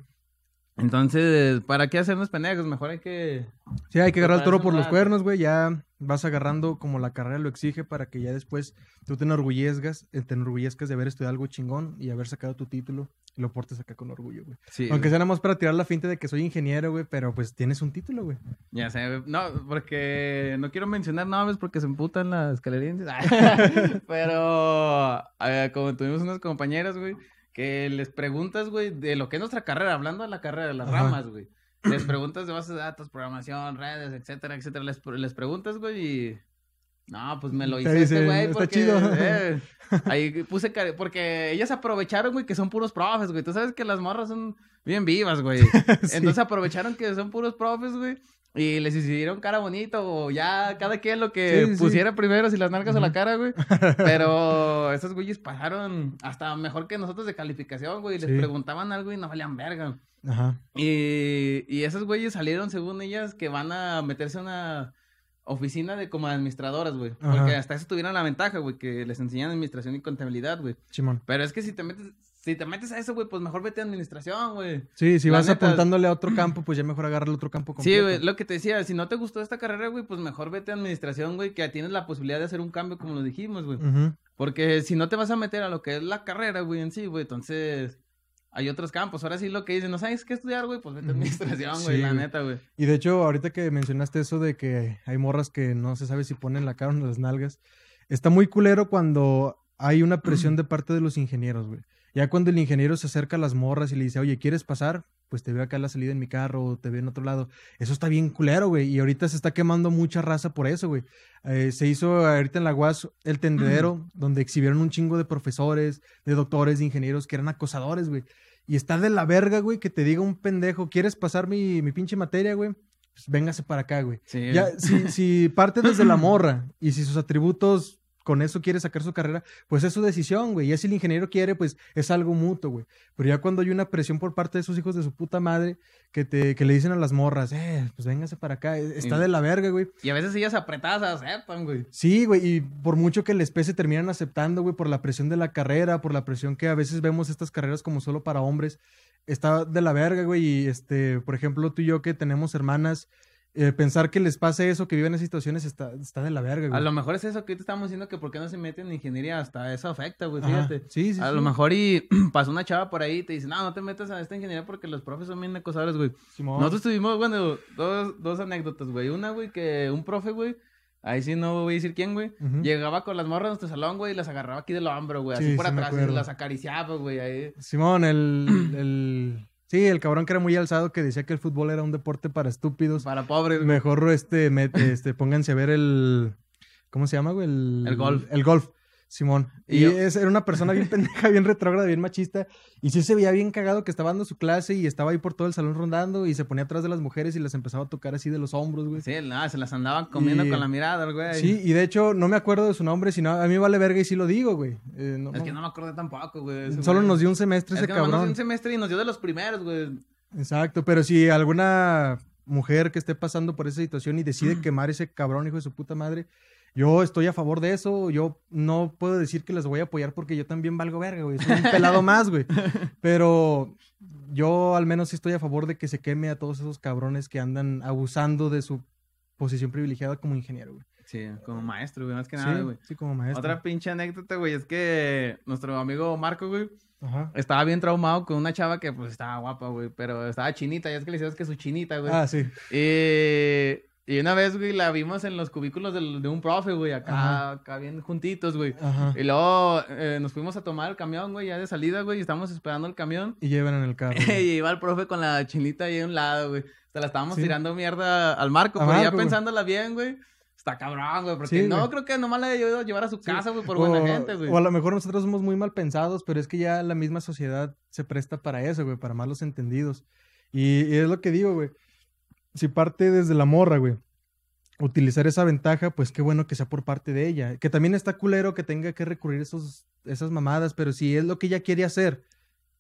Entonces, ¿para qué hacernos pendejos? Mejor hay que... Sí, hay que agarrar el toro por los cuernos, güey. Ya vas agarrando como la carrera lo exige para que ya después tú te enorgullezcas, eh, te enorgullezcas de haber estudiado algo chingón y haber sacado tu título y lo portes acá con orgullo, güey. Sí, Aunque sea nada más para tirar la finta de que soy ingeniero, güey, pero pues tienes un título, güey. Ya sé, no, porque no quiero mencionar nombres porque se emputan las escalerías. pero eh, como tuvimos unos compañeros, güey, que les preguntas, güey, de lo que es nuestra carrera, hablando de la carrera, de las ramas, güey. Les preguntas de bases de datos, programación, redes, etcétera, etcétera. Les, les preguntas, güey, y... No, pues me lo hice este güey porque... Chido. Eh, ahí puse... Porque ellas aprovecharon, güey, que son puros profes, güey. Tú sabes que las morras son bien vivas, güey. Entonces aprovecharon que son puros profes, güey. Y les hicieron cara bonito, o ya cada quien lo que pusiera primero, si las nalgas a la cara, güey. Pero esos güeyes pasaron hasta mejor que nosotros de calificación, güey. Les preguntaban algo y no valían verga. Ajá. Y, y esos güeyes salieron, según ellas, que van a meterse a una oficina de como administradoras, güey. Porque hasta eso tuvieron la ventaja, güey, que les enseñan administración y contabilidad, güey. Simón. Pero es que si te metes, si te metes a eso, güey, pues mejor vete a administración, güey. Sí, si vas apuntándole a otro campo, pues ya mejor agarra el otro campo completo. Sí, güey, lo que te decía, si no te gustó esta carrera, güey, pues mejor vete a administración, güey, que tienes la posibilidad de hacer un cambio como lo dijimos, güey. Porque si no te vas a meter a lo que es la carrera, güey, en sí, güey, entonces hay otros campos. Ahora sí lo que dicen, no sabes qué estudiar, güey, pues vete a administración, güey, la neta, güey. Y de hecho, ahorita que mencionaste eso de que hay morras que no se sabe si ponen la cara o las nalgas, está muy culero cuando hay una presión de parte de los ingenieros, güey. Ya cuando el ingeniero se acerca a las morras y le dice, oye, ¿quieres pasar? Pues te veo acá a la salida en mi carro o te veo en otro lado. Eso está bien culero, güey. Y ahorita se está quemando mucha raza por eso, güey. Eh, se hizo ahorita en la UAS el tendedero, donde exhibieron un chingo de profesores, de doctores, de ingenieros que eran acosadores, güey. Y está de la verga, güey, que te diga un pendejo, ¿quieres pasar mi, mi pinche materia, güey? Pues véngase para acá, güey. Ya, si, si parte desde la morra y si sus atributos con eso quiere sacar su carrera, pues es su decisión, güey. Ya si el ingeniero quiere, pues es algo mutuo, güey. Pero ya cuando hay una presión por parte de esos hijos de su puta madre que, te, que le dicen a las morras, eh, pues véngase para acá, e, está de la verga, güey. Y a veces ellas apretadas aceptan, güey. Sí, güey, y por mucho que les pese terminan aceptando, güey, por la presión de la carrera, por la presión que a veces vemos estas carreras como solo para hombres, está de la verga, güey. Y este, por ejemplo, tú y yo que tenemos hermanas eh, pensar que les pase eso, que viven esas situaciones, está, está de la verga, güey. A lo mejor es eso que te estamos diciendo que por qué no se meten en ingeniería, hasta eso afecta, güey, fíjate. Sí, sí, A lo mejor y pasó una chava por ahí y te dice, no, no te metas a esta ingeniería porque los profes son bien acosadores, güey. Nosotros tuvimos, bueno, dos, dos anécdotas, güey. Una, güey, que un profe, güey, Ahí sí no voy a decir quién, güey. Llegaba con las morras de nuestro salón, güey, y las agarraba aquí del hombro, güey. Así por atrás, y las acariciaba, güey. Ahí. Simón, el, el, Sí, el cabrón que era muy alzado que decía que el fútbol era un deporte para estúpidos. Para pobres. Mejor este, este pónganse a ver el ¿cómo se llama, güey? El, el golf. El golf. Simón. Y, era una persona bien pendeja, bien retrógrada, bien machista. Y sí se veía bien cagado que estaba dando su clase y estaba ahí por todo el salón rondando y se ponía atrás de las mujeres y las empezaba a tocar así de los hombros, güey. Sí, nada, se las andaban comiendo con la mirada, güey. Sí, y de hecho no me acuerdo de su nombre, sino a mí vale verga y sí lo digo, güey. Eh, es que no me acuerdo tampoco, güey. Solo nos dio un semestre ese cabrón. Nos dio un semestre y nos dio de los primeros, güey. Exacto, pero si alguna mujer que esté pasando por esa situación y decide quemar ese cabrón hijo de su puta madre, yo estoy a favor de eso. Yo no puedo decir que les voy a apoyar porque yo también valgo verga, güey. Soy un pelado más, güey. Pero yo al menos sí estoy a favor de que se queme a todos esos cabrones que andan abusando de su posición privilegiada como ingeniero, güey. Sí, como maestro, güey, más que nada, güey. Sí, como maestro. Otra pinche anécdota, güey, es que nuestro amigo Marco, güey, estaba bien traumado con una chava que, pues, estaba guapa, güey, pero estaba chinita, ya es que le decías que su chinita, güey. Ah, sí. Y y una vez, güey, la vimos en los cubículos de, de un profe, güey, acá, acá bien juntitos, güey. Y luego eh, nos fuimos a tomar el camión, güey, ya de salida, güey, y estábamos esperando el camión. Y llevan en el carro. y iba el profe con la chinita ahí a un lado, güey. Se la estábamos tirando mierda al Marco, pero ya pensándola bien, güey. Está cabrón, güey, porque no creo que nomás ido a llevar a su casa, güey, por buena gente, güey. O a lo mejor nosotros somos muy mal pensados, pero es que ya la misma sociedad se presta para eso, güey, para malos entendidos. Y, y es lo que digo, güey. Si parte desde la morra, güey utilizar esa ventaja, pues qué bueno que sea por parte de ella. Que también está culero que tenga que recurrir a esos, esas mamadas, pero si es lo que ella quiere hacer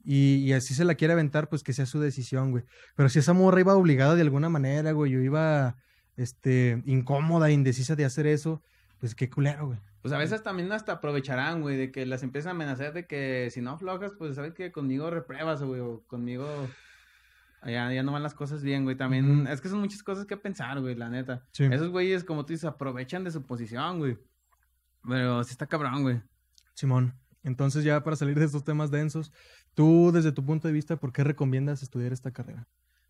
y, así se la quiere aventar, pues que sea su decisión, güey. Pero si esa morra iba obligada de alguna manera, güey, yo iba, este, incómoda, indecisa de hacer eso, pues qué culero, güey. Pues a veces también hasta aprovecharán, güey, de que las empiezan a amenazar de que si no aflojas, pues sabes que conmigo repruebas, güey, o conmigo ya, ya no van las cosas bien, güey. También, es que son muchas cosas que pensar, güey, la neta. Esos güeyes, como tú dices, aprovechan de su posición, güey. Pero sí está cabrón, güey. Simón, entonces ya para salir de estos temas densos, tú desde tu punto de vista, ¿por qué recomiendas estudiar esta carrera?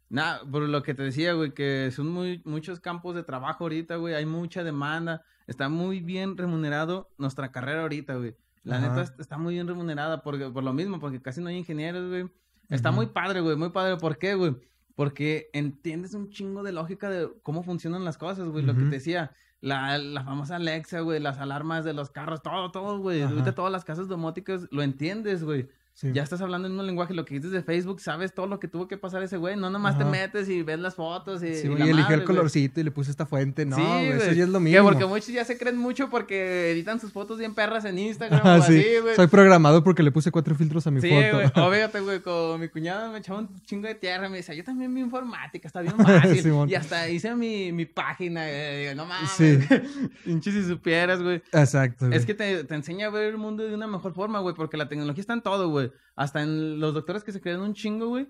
Nada, por lo que te decía, güey, que son muy, muchos campos de trabajo ahorita, güey, hay mucha demanda, está muy bien remunerado nuestra carrera ahorita, güey. La neta está muy bien remunerada porque, por lo mismo, porque casi no hay ingenieros, güey. Está muy padre, güey, muy padre. ¿Por qué, güey? Porque entiendes un chingo de lógica de cómo funcionan las cosas, güey. Lo que te decía, la, la famosa Alexa, güey, las alarmas de los carros, todo, todo, güey. Ahorita todas las casas domóticas lo entiendes, güey. Ya estás hablando en un lenguaje, lo que dices de Facebook, sabes todo lo que tuvo que pasar ese güey. No nomás te metes y ves las fotos y. Sí, y, eligió el colorcito y le puse esta fuente. No, eso ya es lo mismo. porque muchos ya se creen mucho porque editan sus fotos bien perras en Instagram o así, güey. Soy programador porque le puse cuatro filtros a mi foto. Sí, güey. O fíjate, güey, con mi cuñado me echaba un chingo de tierra. Me decía, yo también mi informática, está bien fácil. y hasta hice mi, mi página. Eh, no mames. Sí. Pinche si supieras, güey. Exacto. Es que te, te enseña a ver el mundo de una mejor forma, güey, porque la tecnología está en todo, güey. Hasta en los doctores que se creen un chingo, güey.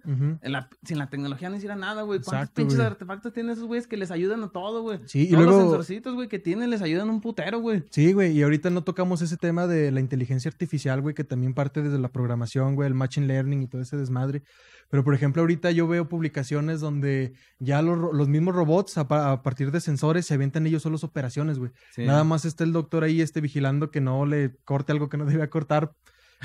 sin la tecnología no hiciera nada, güey. ¿Cuántos pinches artefactos tienen esos güeyes que les ayudan a todo, güey? Sí, y luego... los sensorcitos, güey, que tienen les ayudan un putero, güey. Sí, güey. Y ahorita no tocamos ese tema de la inteligencia artificial, güey, que también parte desde la programación, güey, el machine learning y todo ese desmadre. Pero, por ejemplo, ahorita yo veo publicaciones donde ya los, mismos robots, a, partir de sensores, se avientan ellos solos operaciones, güey. Nada más está el doctor ahí este, vigilando que no le corte algo que no debe cortar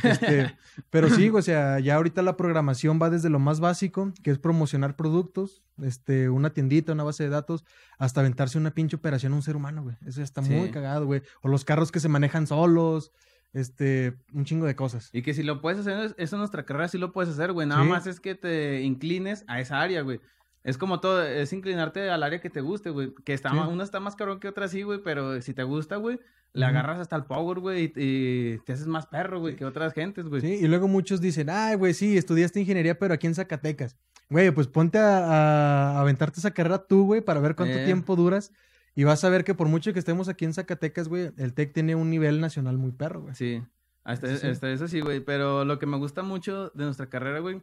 este, pero sí, o sea, ya ahorita la programación va desde lo más básico, que es promocionar productos, este, una tiendita, una base de datos, hasta aventarse una pinche operación a un ser humano, güey. Eso ya está muy cagado, güey. O los carros que se manejan solos, este, un chingo de cosas. Y que si lo puedes hacer, eso en nuestra carrera sí lo puedes hacer, güey. Nada más es que te inclines a esa área, güey. Es como todo, es inclinarte al área que te guste, güey. Que está, una está más caro que otra, sí, güey, pero si te gusta, güey, le agarras hasta el power, güey, y, te haces más perro, güey, que otras gentes, güey. Sí, y luego muchos dicen, ay, güey, sí, estudiaste ingeniería, pero aquí en Zacatecas. Güey, pues ponte a, aventarte esa carrera tú, güey, para ver cuánto eh. tiempo duras. Y vas a ver que por mucho que estemos aquí en Zacatecas, güey, el TEC tiene un nivel nacional muy perro, güey. Sí, hasta, eso sí, güey. Pero lo que me gusta mucho de nuestra carrera, güey,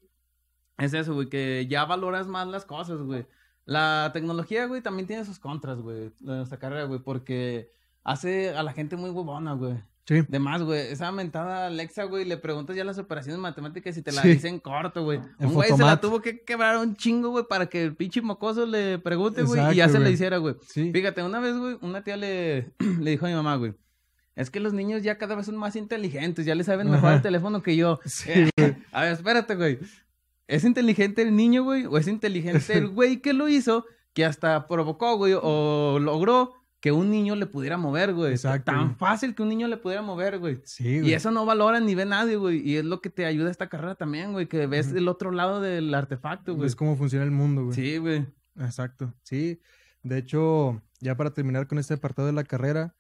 es eso, güey, que ya valoras más las cosas, güey. La tecnología, güey, también tiene sus contras, güey, de nuestra carrera, güey, porque hace a la gente muy huevona, güey. Sí. De más, güey. Esa mentada Alexa, güey, le preguntas ya las operaciones matemáticas y te la dicen corto, güey. Un güey se la tuvo que quebrar un chingo, güey, para que el pinche mocoso le pregunte, güey, y ya se le hiciera, güey. Sí. Fíjate, una vez, güey, una tía le, le dijo a mi mamá, güey. Es que los niños ya cada vez son más inteligentes, ya le saben mejor el teléfono que yo. Sí, güey. a ver, espérate, güey. ¿Es inteligente el niño, güey? ¿O es inteligente el güey que lo hizo, que hasta provocó, güey, o logró que un niño le pudiera mover, güey. Exacto. Tan fácil que un niño le pudiera mover, güey. Sí, güey. Y eso no valora ni ve nadie, güey. Y es lo que te ayuda esta carrera también, güey. Que ves el otro lado del artefacto, güey. Es cómo funciona el mundo, güey. Sí, güey. Exacto. Sí. De hecho, ya para terminar con este apartado de la carrera,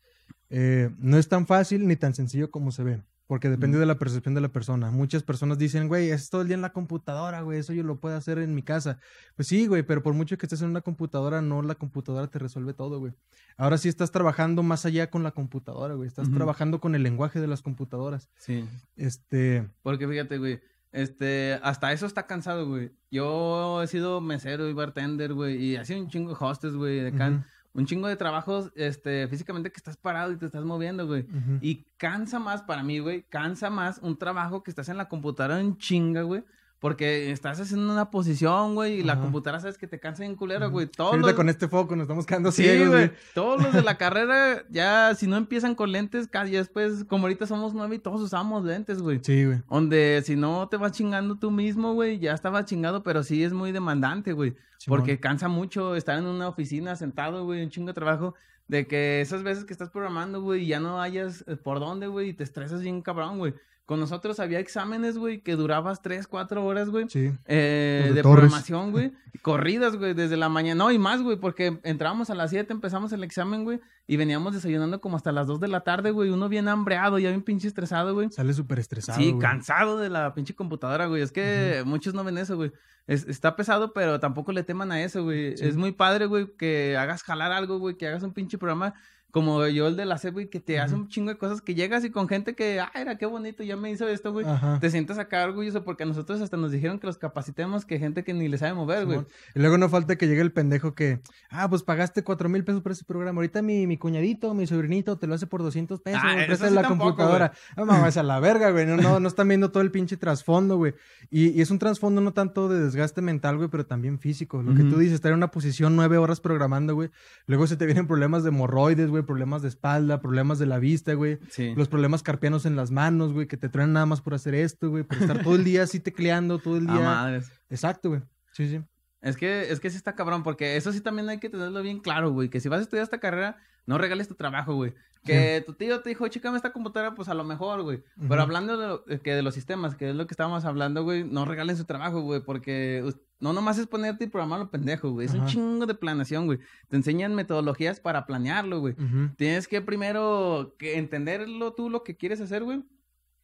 eh, no es tan fácil ni tan sencillo como se ve. Porque depende de la percepción de la persona. Muchas personas dicen, güey, es todo el día en la computadora, güey, eso yo lo puedo hacer en mi casa. Pues sí, güey, pero por mucho que estés en una computadora, no la computadora te resuelve todo, güey. Ahora sí estás trabajando más allá con la computadora, güey. Estás trabajando con el lenguaje de las computadoras. Sí. Este. Porque fíjate, güey. Este, hasta eso está cansado, güey. Yo he sido mesero y bartender, güey, y así un chingo de hostes, güey, de can un chingo de trabajos, este, físicamente que estás parado y te estás moviendo, güey. Y cansa más para mí, güey, cansa más un trabajo que estás en la computadora en chinga, güey, porque estás haciendo una posición, güey, y la computadora sabes que te cansa en culero, güey. Todos los... con este foco nos estamos quedando ciegos, güey. Todos los de la carrera, ya si no empiezan con lentes, casi después, como ahorita somos nueve y todos usamos lentes, güey. Sí, güey. Donde si no te vas chingando tú mismo, güey, ya estaba chingado, pero sí es muy demandante, güey. porque cansa mucho estar en una oficina sentado, güey, un chingo de trabajo. De que esas veces que estás programando, güey, ya no hayas eh, por dónde, güey, y te estresas bien cabrón, güey. Con nosotros había exámenes, güey, que durabas tres, cuatro horas, güey. Sí. Eh, de programación, güey. Corridas, güey, desde la mañana. No, y más, güey, porque entrábamos a las 7, empezamos el examen, güey, y veníamos desayunando como hasta las 2 de la tarde, güey. Uno bien hambreado, ya bien pinche estresado, güey. Sale súper estresado. Sí, güey. cansado de la pinche computadora, güey. Es que muchos no ven eso, güey. Es- está pesado, pero tampoco le teman a eso, güey. Sí. Es muy padre, güey, que hagas jalar algo, güey, que hagas un pinche programa como yo el de la SEP, güey, que te hace un chingo de cosas que llegas y con gente que, ah, era qué bonito, ya me hizo esto, güey. Ajá. Te sientes acá orgulloso porque a nosotros hasta nos dijeron que los capacitemos que gente que ni le sabe mover, güey. Y luego no falta que llegue el pendejo que, ah, pues pagaste cuatro mil pesos por ese programa. Ahorita mi, mi cuñadito, mi sobrinito, te lo hace por 200 pesos. Ah, güey, préstale sí la tampoco, computadora. No mames, a la verga, güey. No, no, no están viendo todo el pinche trasfondo, güey. Y, y es un trasfondo no tanto de desgaste mental, güey, pero también físico. Lo que tú dices, estar en una posición nueve horas programando, güey. Luego se te vienen problemas de hemorroides, güey, problemas de espalda, problemas de la vista, güey. Sí. Los problemas carpianos en las manos, güey, que te truenan nada más por hacer esto, güey, por estar todo el día así tecleando, todo el Ah, día. madres. Exacto, güey. Sí, sí. Es que, es que sí está cabrón, porque eso sí también hay que tenerlo bien claro, güey. Que si vas a estudiar esta carrera, no regales tu trabajo, güey. Que tu tío te dijo, chécame esta computadora, pues a lo mejor, güey. Pero hablando de, lo- que de los sistemas, que es lo que estábamos hablando, güey, no regalen su trabajo, güey, porque no nomás es ponerte y programar lo pendejo, güey. Es un chingo de planeación, güey. Te enseñan metodologías para planearlo, güey. Tienes que primero que entenderlo tú lo que quieres hacer, güey.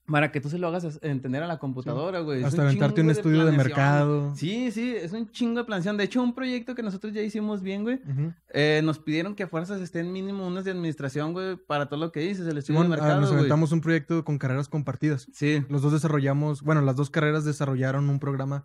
Para que tú se lo hagas entender a la computadora, güey. Hasta un aventarte un estudio de mercado. Sí, sí, es un chingo de planeación. De hecho, un proyecto que nosotros ya hicimos bien, güey. Eh, nos pidieron que a fuerzas estén mínimo unas de administración, güey, para todo lo que dices, el estudio Simón, de ah, mercado, nos güey. aventamos un proyecto con carreras compartidas. Sí, Los dos desarrollamos, bueno, las dos carreras desarrollaron un programa,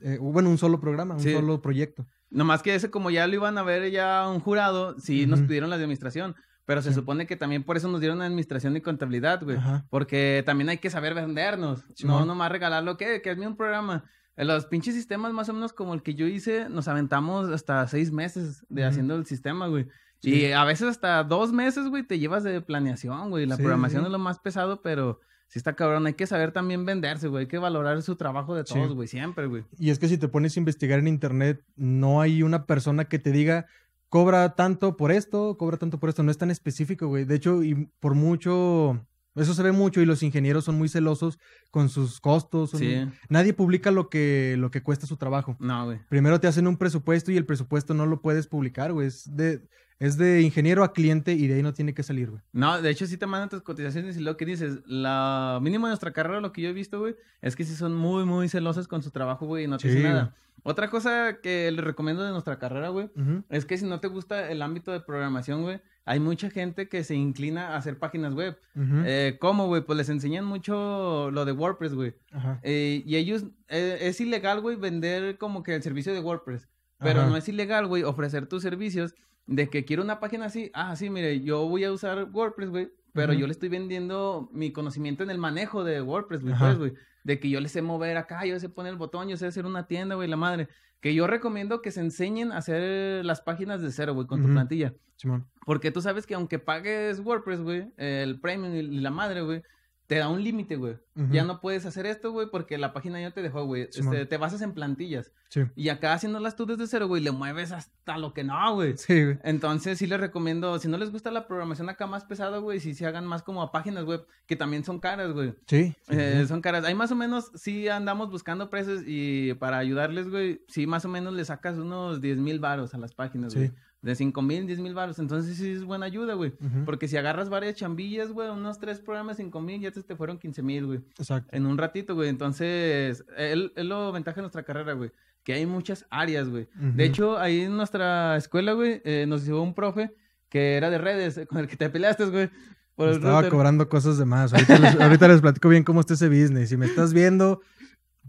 eh, bueno, un solo programa, un Sí. solo proyecto. nomás que ese como ya lo iban a ver ya un jurado, sí nos Ujú. pidieron la de administración, pero se Sí. supone que también por eso nos dieron administración y contabilidad, güey. Ajá. Porque también hay que saber vendernos. No Simón. nomás regalarlo. ¿Qué? Que hazme un programa. En los pinches sistemas más o menos como el que yo hice, nos aventamos hasta seis meses de Ujú. haciendo el sistema, güey. Sí. Y a veces hasta dos meses, güey, te llevas de planeación, güey. La Sí, programación sí. es lo más pesado, pero sí está cabrón. Hay que saber también venderse, güey. Hay que valorar su trabajo de Sí. todos, güey. Siempre, güey. Y es que si te pones a investigar en internet, no hay una persona que te diga, cobra tanto por esto, cobra tanto por esto. No es tan específico, güey. De hecho, y por mucho, eso se ve mucho y los ingenieros son muy celosos con sus costos. son- Sí. Nadie publica lo que, lo que cuesta su trabajo. No, güey. Primero te hacen un presupuesto y el presupuesto no lo puedes publicar, güey. Es de, es de ingeniero a cliente y de ahí no tiene que salir, güey. No, de hecho sí te mandan tus cotizaciones y lo que dices, la mínimo de nuestra carrera, lo que yo he visto, güey, es que sí son muy, muy celosos con su trabajo, güey, y no te Sí, dicen nada. Otra cosa que les recomiendo de nuestra carrera, güey, es que si no te gusta el ámbito de programación, güey, hay mucha gente que se inclina a hacer páginas web. Eh, ¿Cómo, güey? Pues les enseñan mucho lo de WordPress, güey. Eh, y ellos, eh, es ilegal, güey, vender como que el servicio de WordPress. Pero Ajá. no es ilegal, güey, ofrecer tus servicios de que quiero una página así. Ah, sí, mire, yo voy a usar WordPress, güey. Pero yo le estoy vendiendo mi conocimiento en el manejo de WordPress, güey, pues, güey. De que yo le sé mover acá, yo sé poner el botón, yo sé hacer una tienda, güey, la madre. Que yo recomiendo que se enseñen a hacer las páginas de cero, güey, con tu plantilla. Simón. Porque tú sabes que aunque pagues WordPress, güey, el premium y la madre, güey, te da un límite, güey. Ya no puedes hacer esto, güey, porque la página ya te dejó, güey. Este, te basas en plantillas. Sí. Y acá haciéndolas tú desde cero, güey, le mueves hasta lo que no, güey. Sí, güey. Entonces sí les recomiendo, si no les gusta la programación acá más pesada, güey, si se hagan más como a páginas web, que también son caras, güey. Sí. Eh, sí. son caras. Ahí más o menos sí andamos buscando precios y para ayudarles, güey, sí más o menos le sacas unos 10 mil varos a las páginas, güey. De 5 mil, 10 mil varos. Entonces sí es buena ayuda, güey. Porque si agarras varias chambillas, güey, unos tres programas, 5 mil, ya te, te fueron 15 mil, güey. Exacto. En un ratito, güey. Entonces, él, es lo ventaja de nuestra carrera, güey. Que hay muchas áreas, güey. De hecho, ahí en nuestra escuela, güey, eh, nos llevó un profe que era de redes, con el que te peleaste, güey. Por el Estaba router. cobrando cosas de más. Ahorita les, ahorita les platico bien cómo está ese business. Si me estás viendo,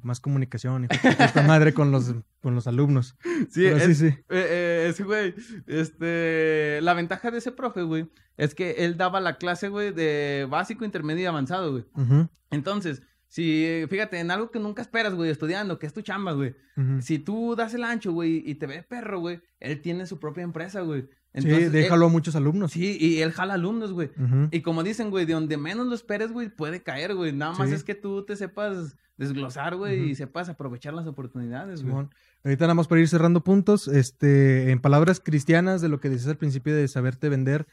más comunicación, hijo de puta madre con los, con los alumnos. Sí, Pero es- sí, sí. Eh, eh, ese güey, este, la ventaja de ese profe, güey, es que él daba la clase, güey, de básico, intermedio y avanzado, güey. Entonces, si, fíjate, en algo que nunca esperas, güey, estudiando, que es tu chamba, güey. Si tú das el ancho, güey, y te ve perro, güey, él tiene su propia empresa, güey. Sí, Entonces, déjalo él- a muchos alumnos. sí, y él jala alumnos, güey. Y como dicen, güey, de donde menos lo esperes, güey, puede caer, güey. Nada más Sí. es que tú te sepas desglosar, güey, y sepas aprovechar las oportunidades, güey. Ahorita nada más para ir cerrando puntos, este, en palabras cristianas de lo que decías al principio de saberte vender,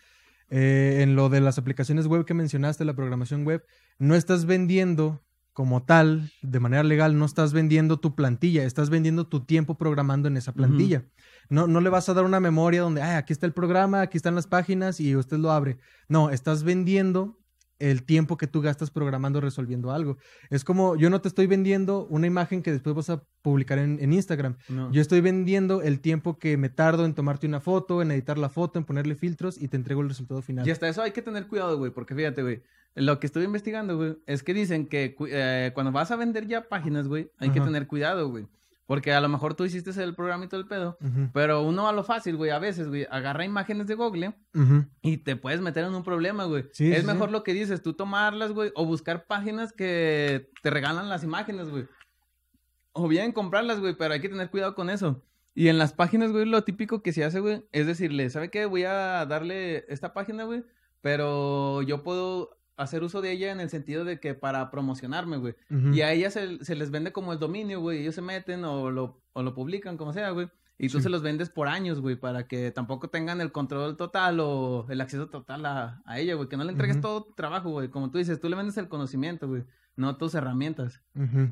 eh, en lo de las aplicaciones web que mencionaste, la programación web, no estás vendiendo como tal, de manera legal, no estás vendiendo tu plantilla, estás vendiendo tu tiempo programando en esa plantilla. No, no le vas a dar una memoria donde, ah, aquí está el programa, aquí están las páginas y usted lo abre. No, estás vendiendo el tiempo que tú gastas programando, resolviendo algo. Es como, yo no te estoy vendiendo una imagen que después vas a publicar en, Instagram. Yo estoy vendiendo el tiempo que me tardo en tomarte una foto, en editar la foto, en ponerle filtros y te entrego el resultado final. Y hasta eso hay que tener cuidado, güey, porque fíjate, güey, lo que estoy investigando, güey, es que dicen que eh, cuando vas a vender ya páginas, güey, hay que tener cuidado, güey. Porque a lo mejor tú hiciste el programa y todo el pedo, pero uno a lo fácil, güey, a veces, güey, agarra imágenes de Google y te puedes meter en un problema, güey. es mejor lo que dices, tú tomarlas, güey, o buscar páginas que te regalan las imágenes, güey. O bien comprarlas, güey, pero hay que tener cuidado con eso. Y en las páginas, güey, lo típico que se hace, güey, es decirle, ¿sabe qué? Voy a darle esta página, güey, pero yo puedo hacer uso de ella en el sentido de que para promocionarme, güey. Y a ella se, les vende como el dominio, güey. Ellos se meten o lo, o lo publican, como sea, güey. Y tú se los vendes por años, güey, para que tampoco tengan el control total o el acceso total a, ella, güey. Que no le entregues todo tu trabajo, güey. Como tú dices, tú le vendes el conocimiento, güey, no tus herramientas.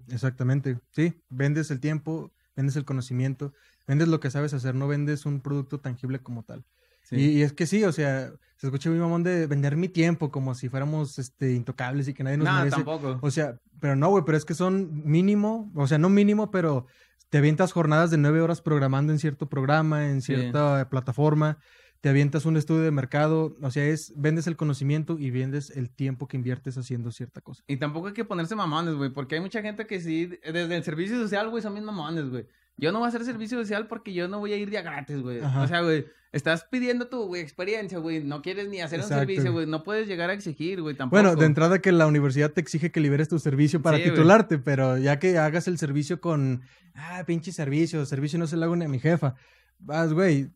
Exactamente. Sí, vendes el tiempo, vendes el conocimiento, vendes lo que sabes hacer, no vendes un producto tangible como tal. Y, es que sí, o sea, se escucha mi mamón de vender mi tiempo como si fuéramos este, intocables y que nadie nos no, tampoco. O sea, pero no, güey, pero es que son mínimo, o sea, no mínimo, pero te avientas jornadas de nueve horas programando en cierto programa, en cierta plataforma, te avientas un estudio de mercado, o sea, es, vendes el conocimiento y vendes el tiempo que inviertes haciendo cierta cosa. Y tampoco hay que ponerse mamones, güey, porque hay mucha gente que sí, desde el servicio social, güey, son mis mamones, güey. Yo no voy a hacer servicio social porque yo no voy a ir día gratis, güey. O sea, güey, estás pidiendo tu experiencia, güey. No quieres ni hacer un servicio, güey. No puedes llegar a exigir, güey, tampoco. Bueno, de entrada que la universidad te exige que liberes tu servicio para titularte, pero ya que hagas el servicio con, ah, pinche servicio, servicio no se lo hago ni a mi jefa. Vas, güey,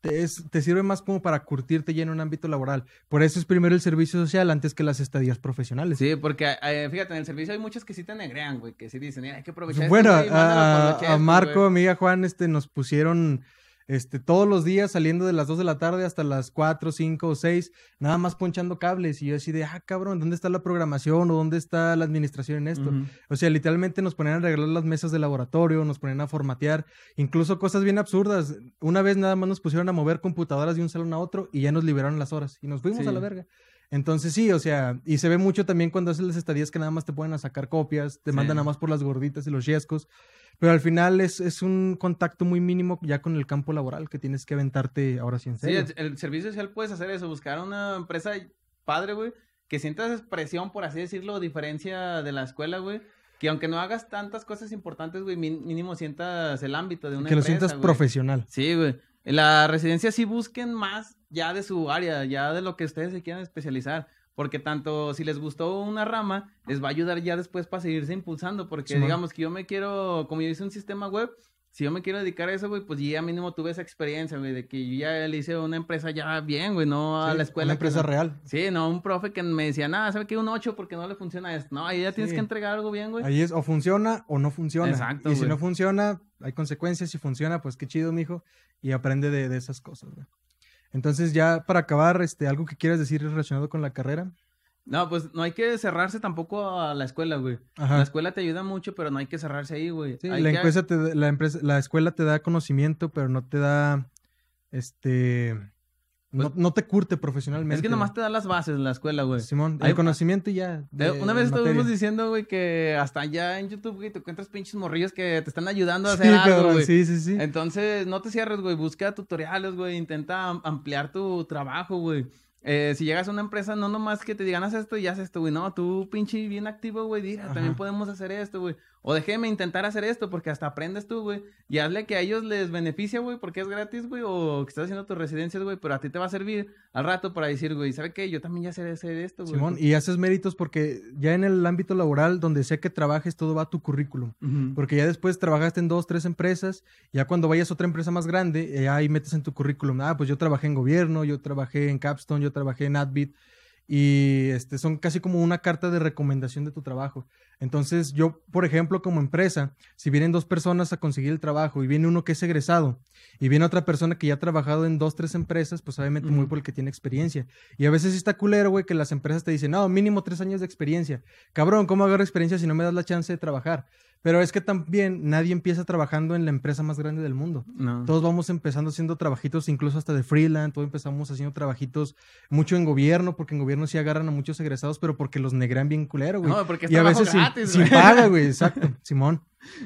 te, sirve más como para curtirte ya en un ámbito laboral. Por eso es primero el servicio social antes que las estadías profesionales. Sí, porque eh, fíjate, en el servicio hay muchos que sí te negrean, güey, que sí dicen, hay que aprovechar. Bueno, a, a, Marco, a mí a Juan, este, nos pusieron este, todos los días saliendo de las 2 de la tarde hasta las 4, 5 o 6, nada más ponchando cables. Y yo así de, ah, cabrón, ¿dónde está la programación o dónde está la administración en esto? O sea, literalmente nos ponían a arreglar las mesas de laboratorio, nos ponían a formatear, incluso cosas bien absurdas. Una vez nada más nos pusieron a mover computadoras de un salón a otro y ya nos liberaron las horas y nos fuimos a la verga. Entonces sí, o sea, y se ve mucho también cuando haces las estadías que nada más te ponen a sacar copias, te mandan nada más por las gorditas y los yescos. Pero al final es, es, un contacto muy mínimo ya con el campo laboral que tienes que aventarte ahora sí en serio. Sí, el, servicio social puedes hacer eso, buscar una empresa padre, güey, que sientas expresión, por así decirlo, diferencia de la escuela, güey. Que aunque no hagas tantas cosas importantes, güey, mínimo sientas el ámbito de una que empresa. Que lo sientas profesional. Sí, güey. En la residencia sí busquen más ya de su área, ya de lo que ustedes se quieran especializar. Porque tanto si les gustó una rama, les va a ayudar ya después para seguirse impulsando. Porque digamos que yo me quiero, como yo hice un sistema web, si yo me quiero dedicar a eso, güey, pues ya mínimo tuve esa experiencia, güey, de que yo ya le hice una empresa ya bien, güey, no a la escuela. Una empresa real. Sí, no, un profe que me decía, nada, ¿sabe qué? Un 8 porque no le funciona esto. No, ahí ya tienes que entregar algo bien, güey. Ahí es, o funciona o no funciona. Exacto. Y si no funciona, hay consecuencias. Si funciona, pues qué chido, mijo. Y aprende de, de esas cosas, güey. Entonces, ya para acabar, este, algo que quieras decir relacionado con la carrera. No, pues no hay que cerrarse tampoco a la escuela, güey. La escuela te ayuda mucho, pero no hay que cerrarse ahí, güey. Sí, la, empresa te, la, empresa, la escuela te da conocimiento, pero no te da, este, no, pues te curte profesionalmente. Es que nomás te da las bases en la escuela, güey. Simón, hay conocimiento y ya. una vez estuvimos diciendo, güey, que hasta allá en YouTube, güey, te encuentras pinches morrillos que te están ayudando a hacer algo, güey. Sí, sí, sí. Entonces, no te cierres, güey. Busca tutoriales, güey. Intenta ampliar tu trabajo, güey. Eh, si llegas a una empresa, no nomás que te digan haz esto y haz esto, güey. No, tú pinche bien activo, güey. Diga, también podemos hacer esto, güey. O déjeme intentar hacer esto porque hasta aprendes tú, güey. Y hazle que a ellos les beneficia, güey, porque es gratis, güey. O que estás haciendo tus residencias, güey. Pero a ti te va a servir al rato para decir, güey, ¿sabe qué? Yo también ya sé hacer esto, güey. Simón, y haces méritos porque ya en el ámbito laboral, donde sé que trabajes, todo va a tu currículum. Porque ya después trabajaste en dos, tres empresas. Ya cuando vayas a otra empresa más grande, eh, ahí metes en tu currículum. Ah, pues yo trabajé en gobierno, yo trabajé en Capstone, yo trabajé en Adbit y este, son casi como una carta de recomendación de tu trabajo. Entonces, yo, por ejemplo, como empresa, si vienen dos personas a conseguir el trabajo y viene uno que es egresado y viene otra persona que ya ha trabajado en dos, tres empresas, pues obviamente muy por el que tiene experiencia. Y a veces está culero, güey, que las empresas te dicen, no, mínimo tres años de experiencia. Cabrón, ¿cómo agarro experiencia si no me das la chance de trabajar? Pero es que también nadie empieza trabajando en la empresa más grande del mundo. Todos vamos empezando haciendo trabajitos, incluso hasta de freelance, todos empezamos haciendo trabajitos mucho en gobierno, porque en gobierno sí agarran a muchos egresados, pero porque los negran bien culero, güey. No, porque es y a veces gratis, sin, paga, güey, exacto, Simón.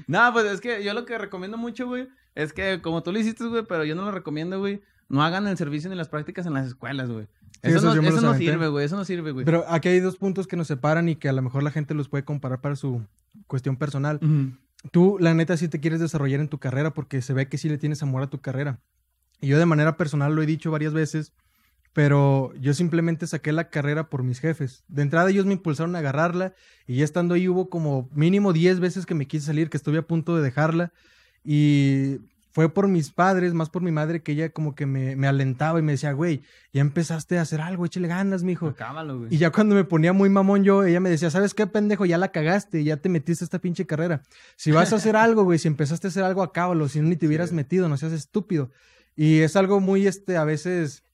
No, pues es que yo lo que recomiendo mucho, güey, es que como tú lo hiciste, güey, pero yo no lo recomiendo, güey, no hagan el servicio ni las prácticas en las escuelas, güey. eso, no, eso no sirve, güey. Eso no sirve, güey. Pero aquí hay dos puntos que nos separan y que a lo mejor la gente los puede comparar para su cuestión personal. Tú, la neta, sí te quieres desarrollar en tu carrera porque se ve que sí le tienes amor a tu carrera. Y yo de manera personal lo he dicho varias veces, pero yo simplemente saqué la carrera por mis jefes. De entrada ellos me impulsaron a agarrarla y ya estando ahí hubo como mínimo 10 veces que me quise salir, que estuve a punto de dejarla. Y fue por mis padres, más por mi madre, que ella como que me, alentaba y me decía, güey, ya empezaste a hacer algo, échale ganas, mijo. Acábalo, güey. Y ya cuando me ponía muy mamón yo, ella me decía, ¿sabes qué, pendejo? Ya la cagaste, ya te metiste a esta pinche carrera. Si vas a hacer algo, güey, si empezaste a hacer algo, acábalo. Si no, ni te hubieras metido, no seas estúpido. Y es algo muy, este, a veces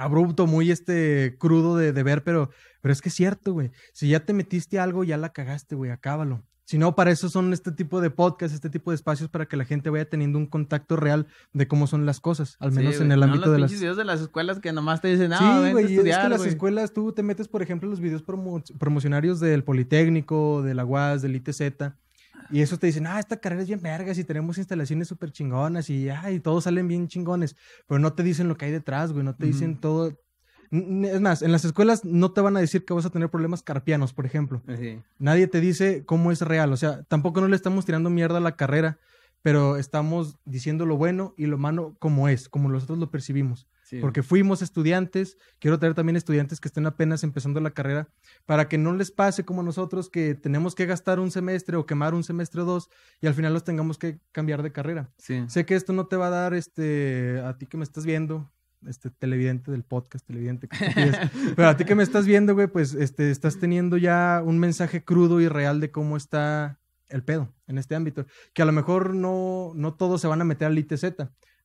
abrupto, muy, este, crudo de, de ver, pero, pero es que es cierto, güey. Si ya te metiste a algo, ya la cagaste, güey, acábalo. Si no, para eso son este tipo de podcasts, este tipo de espacios para que la gente vaya teniendo un contacto real de cómo son las cosas, al menos en el ámbito de las videos de las escuelas que nomás te dicen, ah, sí, güey, es que las escuelas tú te metes, por ejemplo, los videos promocionarios del Politécnico, de la UAS, del ITZ, y eso te dicen, ah, esta carrera es bien vergas y tenemos instalaciones súper chingonas y, ay, todos salen bien chingones, pero no te dicen lo que hay detrás, güey, no te dicen todo, es más, en las escuelas no te van a decir que vas a tener problemas carpianos, por ejemplo. Nadie te dice cómo es real. O sea, tampoco no le estamos tirando mierda a la carrera, pero estamos diciendo lo bueno y lo malo como es, como nosotros lo percibimos. Porque fuimos estudiantes, quiero tener también estudiantes que estén apenas empezando la carrera, para que no les pase como nosotros que tenemos que gastar un semestre o quemar un semestre o dos y al final los tengamos que cambiar de carrera. Sé que esto no te va a dar, este, a ti que me estás viendo, este televidente del podcast, televidente. Pero a ti que me estás viendo, güey, pues este, estás teniendo ya un mensaje crudo y real de cómo está el pedo en este ámbito. Que a lo mejor no, no todos se van a meter al ITZ,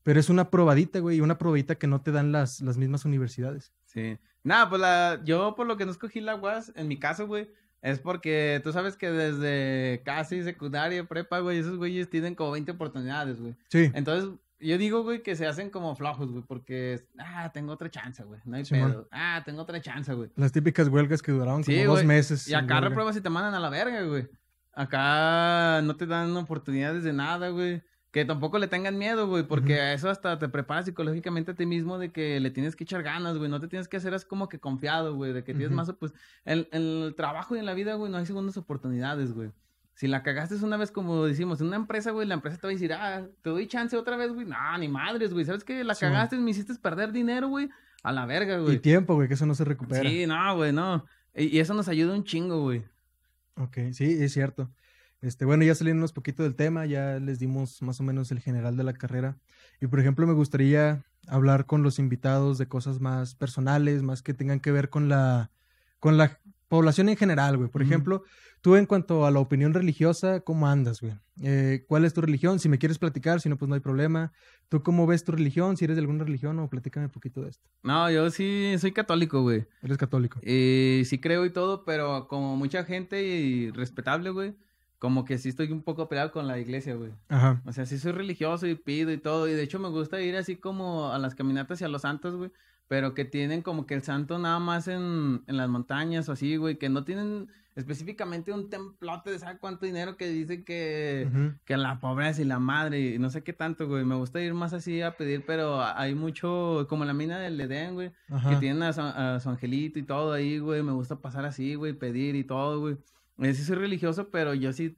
pero es una probadita, güey, y una probadita que no te dan las, las mismas universidades. Sí. Nada, pues la, yo por lo que no escogí la UAS, en mi caso, güey, es porque tú sabes que desde casi secundaria, prepa, güey, esos güeyes tienen como 20 oportunidades, güey. Sí. Entonces, yo digo, güey, que se hacen como flojos, güey, porque, ah, tengo otra chance, güey, no hay pedo. Ah, tengo otra chance, güey. Las típicas huelgas que duraron como dos meses. Y acá repruebas y te mandan a la verga, güey. Acá no te dan oportunidades de nada, güey. Que tampoco le tengan miedo, güey, porque eso hasta te prepara psicológicamente a ti mismo de que le tienes que echar ganas, güey. No te tienes que hacer así como que confiado, güey, de que tienes más, pues, en, en el trabajo y en la vida, güey, no hay segundas oportunidades, güey. Si la cagaste una vez, como decimos, en una empresa, güey, la empresa te va a decir, ah, te doy chance otra vez, güey. No, ni madres, güey. ¿Sabes qué? La cagaste, me hiciste perder dinero, güey. A la verga, güey. Y tiempo, güey, que eso no se recupera. Sí, no, güey, no. Y, eso nos ayuda un chingo, güey. Ok, sí, es cierto. Este, bueno, ya unos poquito del tema, ya les dimos más o menos el general de la carrera. Y por ejemplo, me gustaría hablar con los invitados de cosas más personales, más que tengan que ver con la, con la población en general, güey. Por ejemplo, tú en cuanto a la opinión religiosa, ¿cómo andas, güey? Eh, ¿Cuál es tu religión? Si me quieres platicar, si no, pues no hay problema. ¿Tú cómo ves tu religión? Si eres de alguna religión o platícame un poquito de esto. No, yo sí soy católico, güey. Eres católico. Eh, sí creo y todo, pero como mucha gente y respetable, güey, como que sí estoy un poco peleado con la iglesia, güey. Ajá. O sea, sí soy religioso y pido y todo. Y de hecho me gusta ir así como a las caminatas y a los santos, güey pero que tienen como que el santo nada más en, en las montañas o así, güey, que no tienen específicamente un templote de sabe cuánto dinero que dice que, que la pobreza y la madre y no sé qué tanto, güey. Me gusta ir más así a pedir, pero hay mucho, como la mina del Edén, güey, que tienen a su, angelito y todo ahí, güey. Me gusta pasar así, güey, pedir y todo, güey. Eh, sí soy religioso, pero yo sí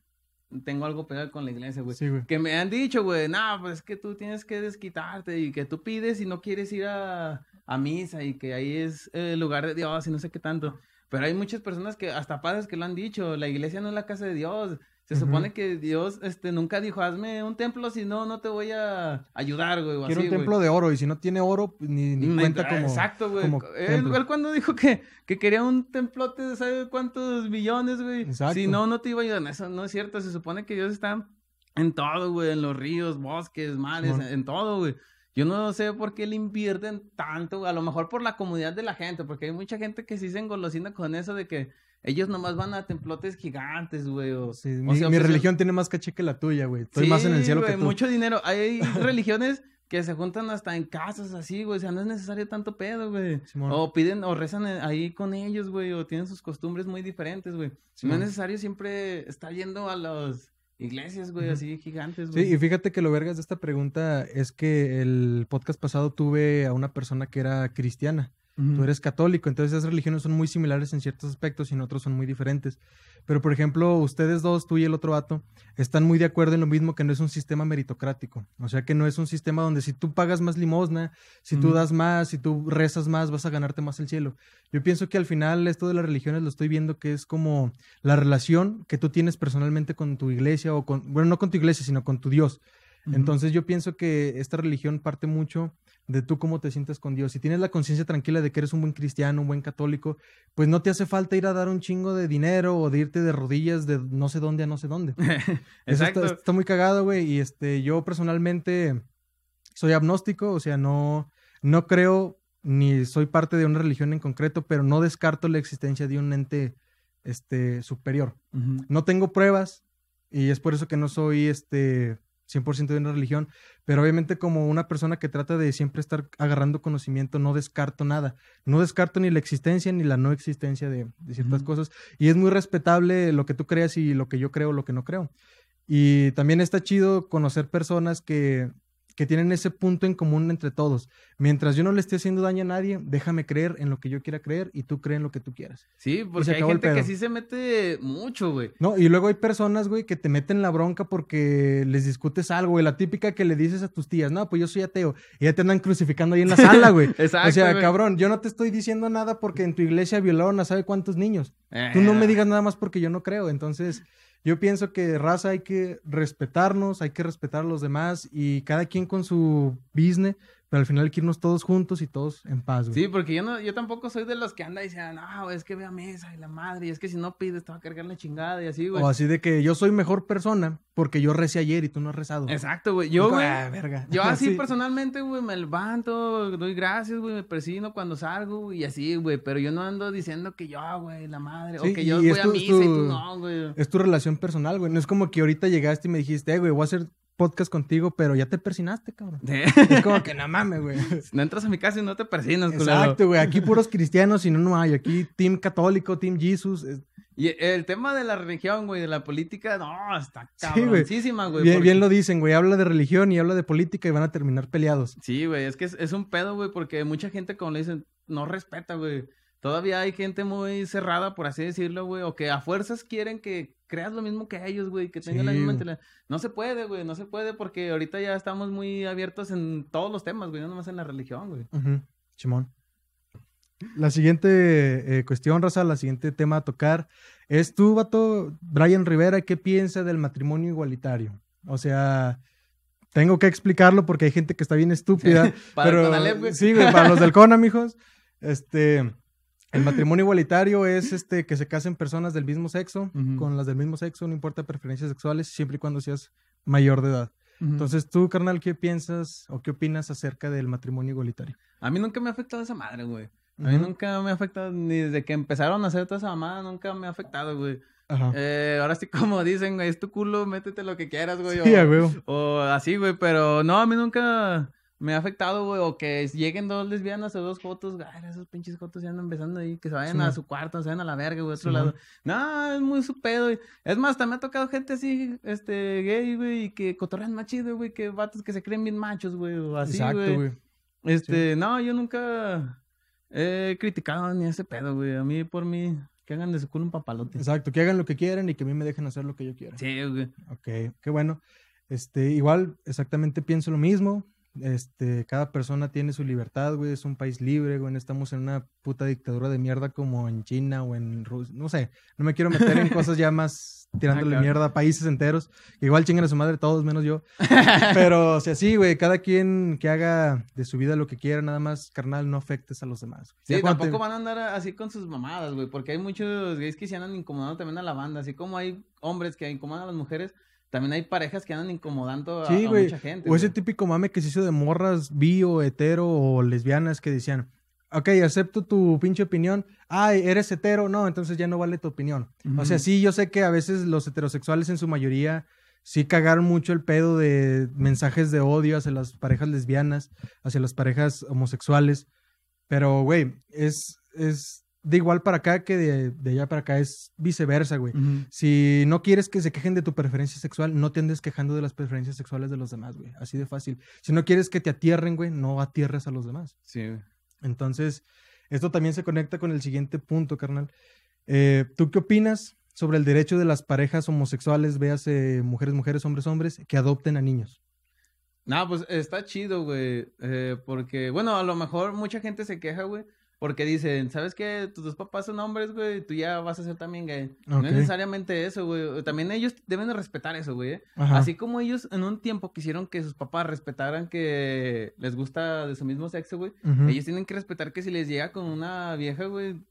tengo algo pegado con la iglesia, güey. Sí, güey. Que me han dicho, güey, no, pues es que tú tienes que desquitarte y que tú pides y no quieres ir a a misa y que ahí es el lugar de Dios y no sé qué tanto. Pero hay muchas personas que, hasta padres que lo han dicho, la iglesia no es la casa de Dios. Se supone que Dios este, nunca dijo, hazme un templo, si no, no te voy a ayudar, güey. Quiero un templo de oro, y si no tiene oro, pues, ni, ni cuenta como. Exacto, güey. Él, cuando dijo que, que quería un templote de sabe cuántos billones, güey. Exacto. Si no, no te iba a ayudar. Eso no es cierto. Se supone que Dios está en todo, güey. En los ríos, bosques, mares, en, todo, güey. Yo no sé por qué le invierten tanto, a lo mejor por la comodidad de la gente, porque hay mucha gente que sí se engolosina con eso de que ellos nomás van a templotes gigantes, güey. O, mi, religión tiene más caché que la tuya, güey. Estoy más en el cielo que tú. mucho dinero. Hay religiones que se juntan hasta en casas así, güey. O sea, no es necesario tanto pedo, güey. o piden, o rezan ahí con ellos, güey. O tienen sus costumbres muy diferentes, güey. No es necesario siempre estar yendo a las iglesias, güey, así gigantes, güey. Sí, y fíjate que lo vergas de esta pregunta es que el podcast pasado tuve a una persona que era cristiana. Tú eres católico, entonces esas religiones son muy similares en ciertos aspectos y en otros son muy diferentes. Pero, por ejemplo, ustedes dos, tú y el otro vato, están muy de acuerdo en lo mismo que no es un sistema meritocrático. O sea, que no es un sistema donde si tú pagas más limosna, si tú das más, si tú rezas más, vas a ganarte más el cielo. Yo pienso que al final esto de las religiones lo estoy viendo que es como la relación que tú tienes personalmente con tu iglesia o con, bueno, no con tu iglesia, sino con tu Dios. Entonces yo pienso que esta religión parte mucho de tú cómo te sientes con Dios. Si tienes la conciencia tranquila de que eres un buen cristiano, un buen católico, pues no te hace falta ir a dar un chingo de dinero o de irte de rodillas de no sé dónde a no sé dónde. Exacto. Está, está, muy cagado, güey. Y este, yo personalmente soy agnóstico, o sea, no, no creo ni soy parte de una religión en concreto, pero no descarto la existencia de un ente este, superior. No tengo pruebas y es por eso que no soy este 100% de una religión, pero obviamente como una persona que trata de siempre estar agarrando conocimiento, no descarto nada, no descarto ni la existencia ni la no existencia de, ciertas cosas, y es muy respetable lo que tú creas y lo que yo creo, lo que no creo. Y también está chido conocer personas que que tienen ese punto en común entre todos. Mientras yo no le esté haciendo daño a nadie, déjame creer en lo que yo quiera creer y tú crees en lo que tú quieras. Sí, porque hay gente que sí se mete mucho, güey. No, y luego hay personas, güey, que te meten la bronca porque les discutes algo, güey. La típica que le dices a tus tías, no, pues yo soy ateo. Y ya te andan crucificando ahí en la sala, güey. Exacto. O sea, cabrón, yo no te estoy diciendo nada porque en tu iglesia violaron a sabe cuántos niños. Tú no me eh. digas nada más porque yo no creo. Entonces, yo pienso que raza hay que respetarnos, hay que respetar a los demás y cada quien con su business pero al final hay que irnos todos juntos y todos en paz, güey. Sí, porque yo no, yo tampoco soy de los que anda y dicen, no, es que ve a mesa y la madre, y es que si no pides te va a cargar la chingada y así, güey. O así de que yo soy mejor persona porque yo recé ayer y tú no has rezado. Exacto, güey. Yo, güey, ah, yo así personalmente, güey, me levanto, doy gracias, güey, me persino cuando salgo y así, güey, pero yo no ando diciendo que yo, güey, la madre, o que yo voy a misa y tú no, güey. Es tu relación personal, güey. No es como que ahorita llegaste y me dijiste, eh, güey, voy a hacer podcast contigo, pero ya te persinaste, cabrón. Es como que no mames, güey. No entras a mi casa y no te persinas, güey. Exacto, güey. Aquí puros cristianos y no, no hay. Aquí Team Católico, Team Jesus. Y el tema de la religión, güey, de la política, no, está cabroncísima, güey. bien, bien, lo dicen, güey. Habla de religión y habla de política y van a terminar peleados. Sí, güey. Es que es, es un pedo, güey, porque mucha gente, como le dicen, no respeta, güey. Todavía hay gente muy cerrada, por así decirlo, güey, o que a fuerzas quieren que creas lo mismo que ellos, güey, que tengan la misma mentalidad. No se puede, güey, no se puede porque ahorita ya estamos muy abiertos en todos los temas, güey, no nomás en la religión, güey. Chimón. La siguiente eh, cuestión, Raza, la siguiente tema a tocar es tú, vato, Brian Rivera, ¿qué piensa del matrimonio igualitario? O sea, tengo que explicarlo porque hay gente que está bien estúpida. pero, Sí, güey, para los del CONA, mijos. Este, el matrimonio igualitario es este que se casen personas del mismo sexo con las del mismo sexo, no importa preferencias sexuales, siempre y cuando seas mayor de edad. Entonces, tú, carnal, ¿qué piensas o qué opinas acerca del matrimonio igualitario? A mí nunca me ha afectado esa madre, güey. A mí nunca me ha afectado, ni desde que empezaron a hacer toda esa mamada, nunca me ha afectado, güey. Eh, ahora sí, como dicen, güey, es tu culo, métete lo que quieras, güey. Sí, o, güey. o así, güey, pero no, a mí nunca me ha afectado, güey, o que lleguen dos lesbianas o dos fotos, güey, esos pinches fotos ya andan besando ahí, que se vayan a su cuarto, se vayan a la verga, güey, otro lado. No, es muy su pedo, güey. Es más, también ha tocado gente así, este, gay, güey, y que cotorrean más chido, güey, que vatos que se creen bien machos, güey, o así, Exacto, güey. Este, no, yo nunca he criticado ni ese pedo, güey. A mí, por mí, que hagan de su culo un papalote. Exacto, que hagan lo que quieran y que a mí me dejen hacer lo que yo quiera. Sí, güey. Ok, qué bueno. Este, igual, exactamente pienso lo mismo Este, cada persona tiene su libertad, güey. Es un país libre, güey. No estamos en una puta dictadura de mierda como en China o en Rusia. No sé. No me quiero meter en cosas ya más tirándole mierda a países enteros. Igual chingan a su madre todos, menos yo. Pero, o sea, sí, güey. Cada quien que haga de su vida lo que quiera, nada más, carnal, no afectes a los demás. Sí, tampoco van a andar así con sus mamadas, güey. Porque hay muchos gays que se andan incomodando también a la banda. Así como hay hombres que incomodan a las mujeres también hay parejas que andan incomodando a, mucha gente. O ese típico mame que se hizo de morras bio, hetero o lesbianas que decían, ok, acepto tu pinche opinión. Ay, eres hetero, no, entonces ya no vale tu opinión. O sea, sí, yo sé que a veces los heterosexuales en su mayoría sí cagaron mucho el pedo de mensajes de odio hacia las parejas lesbianas, hacia las parejas homosexuales. Pero, güey, es, es de igual para acá que de, allá para acá es viceversa, güey. Si no quieres que se quejen de tu preferencia sexual, no te andes quejando de las preferencias sexuales de los demás, güey. Así de fácil. Si no quieres que te atierren, güey, no atierres a los demás. Sí, güey. Entonces, esto también se conecta con el siguiente punto, carnal. Eh, ¿Tú qué opinas sobre el derecho de las parejas homosexuales, veas mujeres, mujeres, hombres, hombres, que adopten a niños? No, pues está chido, güey. Eh, porque, bueno, a lo mejor mucha gente se queja, güey porque dicen, ¿sabes qué? Tus dos papás son hombres, güey, tú ya vas a ser también gay. No es necesariamente eso, güey. También ellos deben de respetar eso, güey. ¿eh? Así como ellos en un tiempo quisieron que sus papás respetaran que les gusta de su mismo sexo, güey. Ellos tienen que respetar que si les llega con una vieja, güey,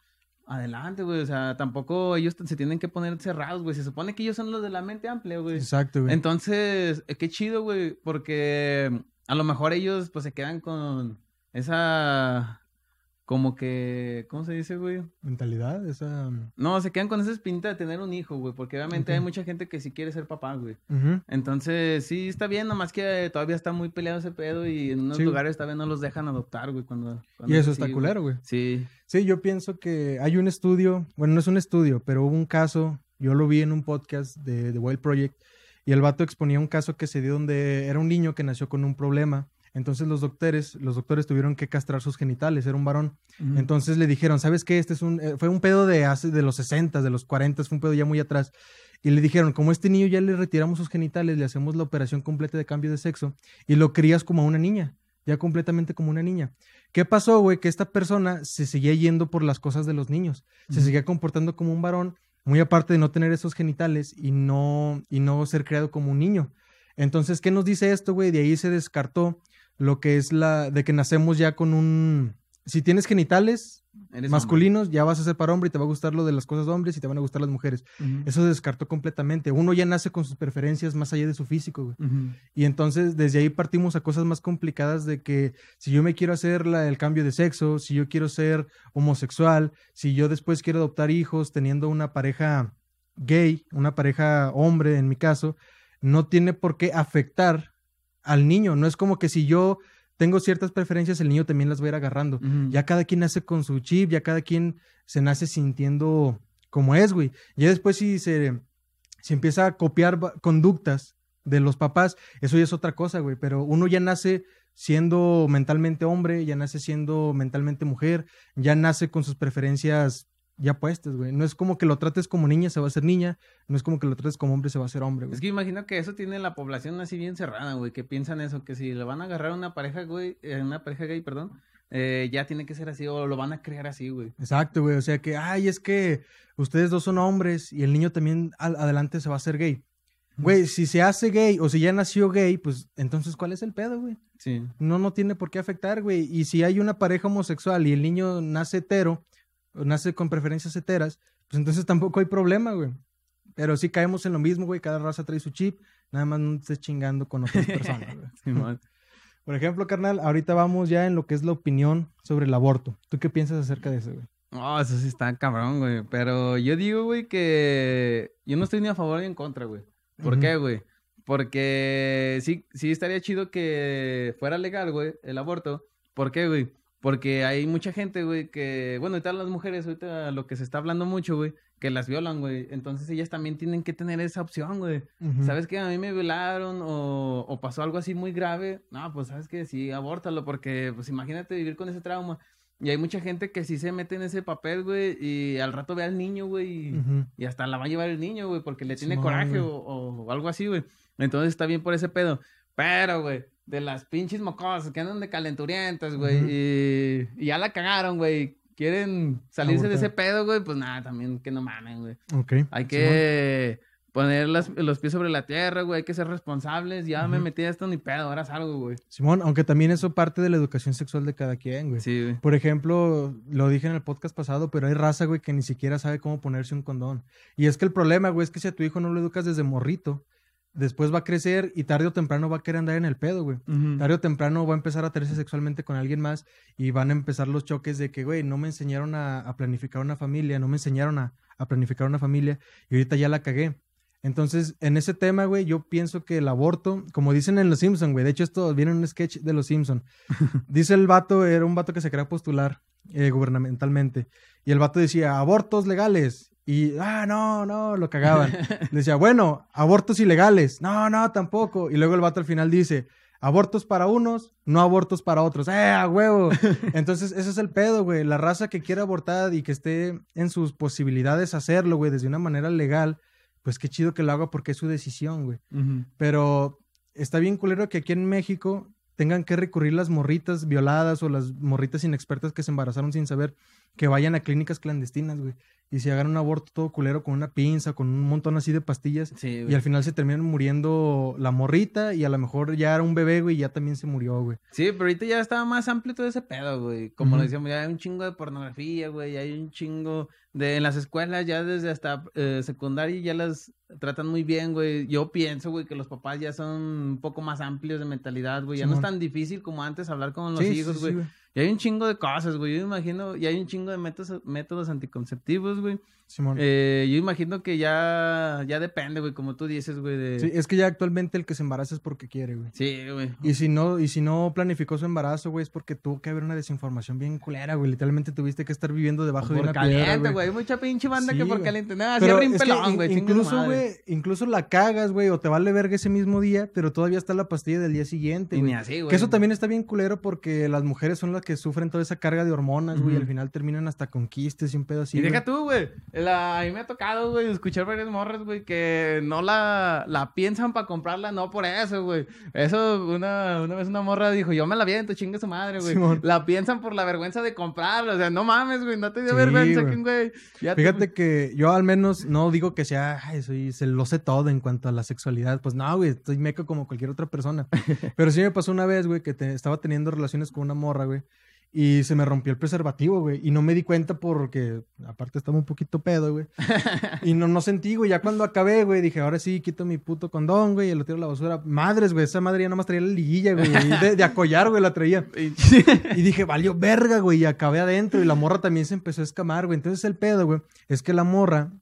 adelante, güey. O sea, tampoco ellos se tienen que poner cerrados, güey. Se supone que ellos son los de la mente amplia, güey. Exacto, güey. Entonces, eh, qué chido, güey, porque a lo mejor ellos, pues, se quedan con esa como que, ¿cómo se dice, güey? Mentalidad, esa... Mm. No, se quedan con esa espinita de tener un hijo, güey, porque obviamente hay mucha gente que sí quiere ser papá, güey. Entonces, sí, está bien, nomás que todavía está muy peleado ese pedo y en unos lugares todavía no los dejan adoptar, güey, cuando... y eso está culero, güey. Sí. Sí, yo pienso que hay un estudio, bueno, no es un estudio, pero hubo un caso, yo lo vi en un podcast de The Wild Project, y el vato exponía un caso que se dio donde era un niño que nació con un problema entonces los doctores, los doctores tuvieron que castrar sus genitales, era un varón. Entonces le dijeron, ¿sabes qué? Este es un, eh, fue un pedo de hace, de los 60, de los 40, fue un pedo ya muy atrás. Y le dijeron, como este niño ya le retiramos sus genitales, le hacemos la operación completa de cambio de sexo y lo crías como a una niña, ya completamente como una niña. ¿Qué pasó, güey? Que esta persona se seguía yendo por las cosas de los niños, se seguía comportando como un varón, muy aparte de no tener esos genitales y no, y no ser creado como un niño. Entonces, ¿qué nos dice esto, güey? De ahí se descartó lo que es la de que nacemos ya con un si tienes genitales masculinos, ya vas a ser para hombre y te va a gustar lo de las cosas de hombres y te van a gustar las mujeres. Eso se descartó completamente. Uno ya nace con sus preferencias más allá de su físico, güey. Y entonces desde ahí partimos a cosas más complicadas de que si yo me quiero hacer la, el cambio de sexo, si yo quiero ser homosexual, si yo después quiero adoptar hijos teniendo una pareja gay, una pareja hombre en mi caso, no tiene por qué afectar al niño. No es como que si yo tengo ciertas preferencias, el niño también las va a ir agarrando. Ya cada quien nace con su chip, ya cada quien se nace sintiendo como es, güey. Ya después si se, si empieza a copiar conductas de los papás, eso ya es otra cosa, güey. Pero uno ya nace siendo mentalmente hombre, ya nace siendo mentalmente mujer, ya nace con sus preferencias ya puestas, güey. No es como que lo trates como niña, se va a hacer niña. No es como que lo trates como hombre, se va a hacer hombre, güey. Es que imagino que eso tiene la población así bien cerrada, güey. Que piensan eso, que si le van a agarrar a una pareja, güey, eh, una pareja gay, perdón, eh, ya tiene que ser así o lo van a crear así, güey. Exacto, güey. O sea que, ay, es que ustedes dos son hombres y el niño también adelante se va a hacer gay. Güey, si se hace gay o si ya nació gay, pues entonces, ¿cuál es el pedo, güey? Sí. No, no tiene por qué afectar, güey. Y si hay una pareja homosexual y el niño nace hetero, nace con preferencias heteras, pues entonces tampoco hay problema, güey. Pero sí caemos en lo mismo, güey. Cada raza trae su chip. Nada más no estés chingando con otras personas, güey. Por ejemplo, carnal, ahorita vamos ya en lo que es la opinión sobre el aborto. ¿Tú qué piensas acerca de eso, güey? Oh, eso sí está cabrón, güey. Pero yo digo, güey, que yo no estoy ni a favor ni en contra, güey. ¿Por qué, güey? Porque sí, sí estaría chido que fuera legal, güey, el aborto. ¿Por qué, güey? Porque hay mucha gente, güey, que, bueno, ahorita las mujeres, ahorita lo que se está hablando mucho, güey, que las violan, güey. Entonces ellas también tienen que tener esa opción, güey. ¿Sabes qué? A mí me violaron o, o, pasó algo así muy grave. No, pues sabes que sí, abórtalo, porque pues imagínate vivir con ese trauma. Y hay mucha gente que sí se mete en ese papel, güey, y al rato ve al niño, güey, y, hasta la va a llevar el niño, güey, porque le tiene coraje o, o, algo así, güey. Entonces está bien por ese pedo. Pero, güey, de las pinches mocosas que andan de calenturientas, güey. y, y, ya la cagaron, güey. Quieren salirse de ese pedo, güey. Pues nada, también que no mamen, güey. Ok. Hay que poner los pies sobre la tierra, güey, hay que ser responsables. Ya me metí a esto ni pedo, ahora salgo, güey. Simón, aunque también eso parte de la educación sexual de cada quien, güey. Sí, güey. Por ejemplo, lo dije en el podcast pasado, pero hay raza, güey, que ni siquiera sabe cómo ponerse un condón. Y es que el problema, güey, es que si a tu hijo no lo educas desde morrito, después va a crecer y tarde o temprano va a querer andar en el pedo, güey. Tarde o temprano va a empezar a tenerse sexualmente con alguien más y van a empezar los choques de que, güey, no me enseñaron a, planificar una familia, no me enseñaron a, a planificar una familia y ahorita ya la cagué. Entonces, en ese tema, güey, yo pienso que el aborto, como dicen en Los Simpson, güey, de hecho esto viene en un sketch de Los Simpson. Dice el vato, era un vato que se quería postular eh, gubernamentalmente. Y el vato decía, abortos legales. Y, ah, no, no, lo cagaban. decía, bueno, abortos ilegales. No, no, tampoco. Y luego el vato al final dice, abortos para unos, no abortos para otros. ¡Eh, a huevo! Entonces, ese es el pedo, güey. La raza que quiere abortar y que esté en sus posibilidades hacerlo, güey, desde una manera legal, pues qué chido que lo haga porque es su decisión, güey. Pero está bien culero que aquí en México tengan que recurrir las morritas violadas o las morritas inexpertas que se embarazaron sin saber que vayan a clínicas clandestinas, güey y se hagan un aborto todo culero con una pinza, con un montón así de pastillas. y al final se terminan muriendo la morrita y a lo mejor ya era un bebé, güey, y ya también se murió, güey. Sí, pero ahorita ya estaba más amplio todo ese pedo, güey. Como lo decíamos, ya hay un chingo de pornografía, güey, hay un chingo de... En las escuelas ya desde hasta eh, secundaria ya las tratan muy bien, güey. Yo pienso, güey, que los papás ya son un poco más amplios de mentalidad, güey. Ya no es tan difícil como antes hablar con los hijos, güey. Y hay un chingo de cosas, güey. Yo imagino, y hay un chingo de métodos, métodos anticonceptivos, güey. Simón. Eh, yo imagino que ya, ya depende, güey, como tú dices, güey. De... Sí, es que ya actualmente el que se embaraza es porque quiere, güey. Sí, güey. Y si no, y si no planificó su embarazo, güey, es porque tuvo que haber una desinformación bien culera, güey. Literalmente tuviste que estar viviendo debajo de una caliente, güey. Mucha pinche banda que por caliente. Nada, así rimpelón, güey. Incluso, güey, incluso la cagas, güey, o te vale verga ese mismo día, pero todavía está la pastilla del día siguiente, güey. así, güey. Que eso también está bien culero porque las mujeres son las que sufren toda esa carga de hormonas, güey, y al final terminan hasta con quistes y un pedo así. Y deja tú, güey. A mí me ha tocado, güey, escuchar varias morras, güey, que no la, la piensan para comprarla, no por eso, güey. Eso, una, una vez una morra dijo, yo me la viento, chingue su madre, güey. la piensan por la vergüenza de comprarla, o sea, no mames, güey, no te dio vergüenza, güey. Fíjate que yo al menos no digo que sea, ay, soy, se lo sé todo en cuanto a la sexualidad. Pues no, güey, estoy meco como cualquier otra persona. Pero sí me pasó una vez, güey, que te, estaba teniendo relaciones con una morra, güey y se me rompió el preservativo, güey. Y no me di cuenta porque, aparte, estaba un poquito pedo, güey. y no, no sentí, güey. Ya cuando acabé, güey, dije, ahora sí, quito mi puto condón, güey, y lo tiro a la basura. Madres, güey, esa madre ya nomás traía la liguilla, güey. De, de acollar, güey, la traía. y dije, valió verga, güey, y acabé adentro. Y la morra también se empezó a escamar, güey. Entonces el pedo, güey, es que la morra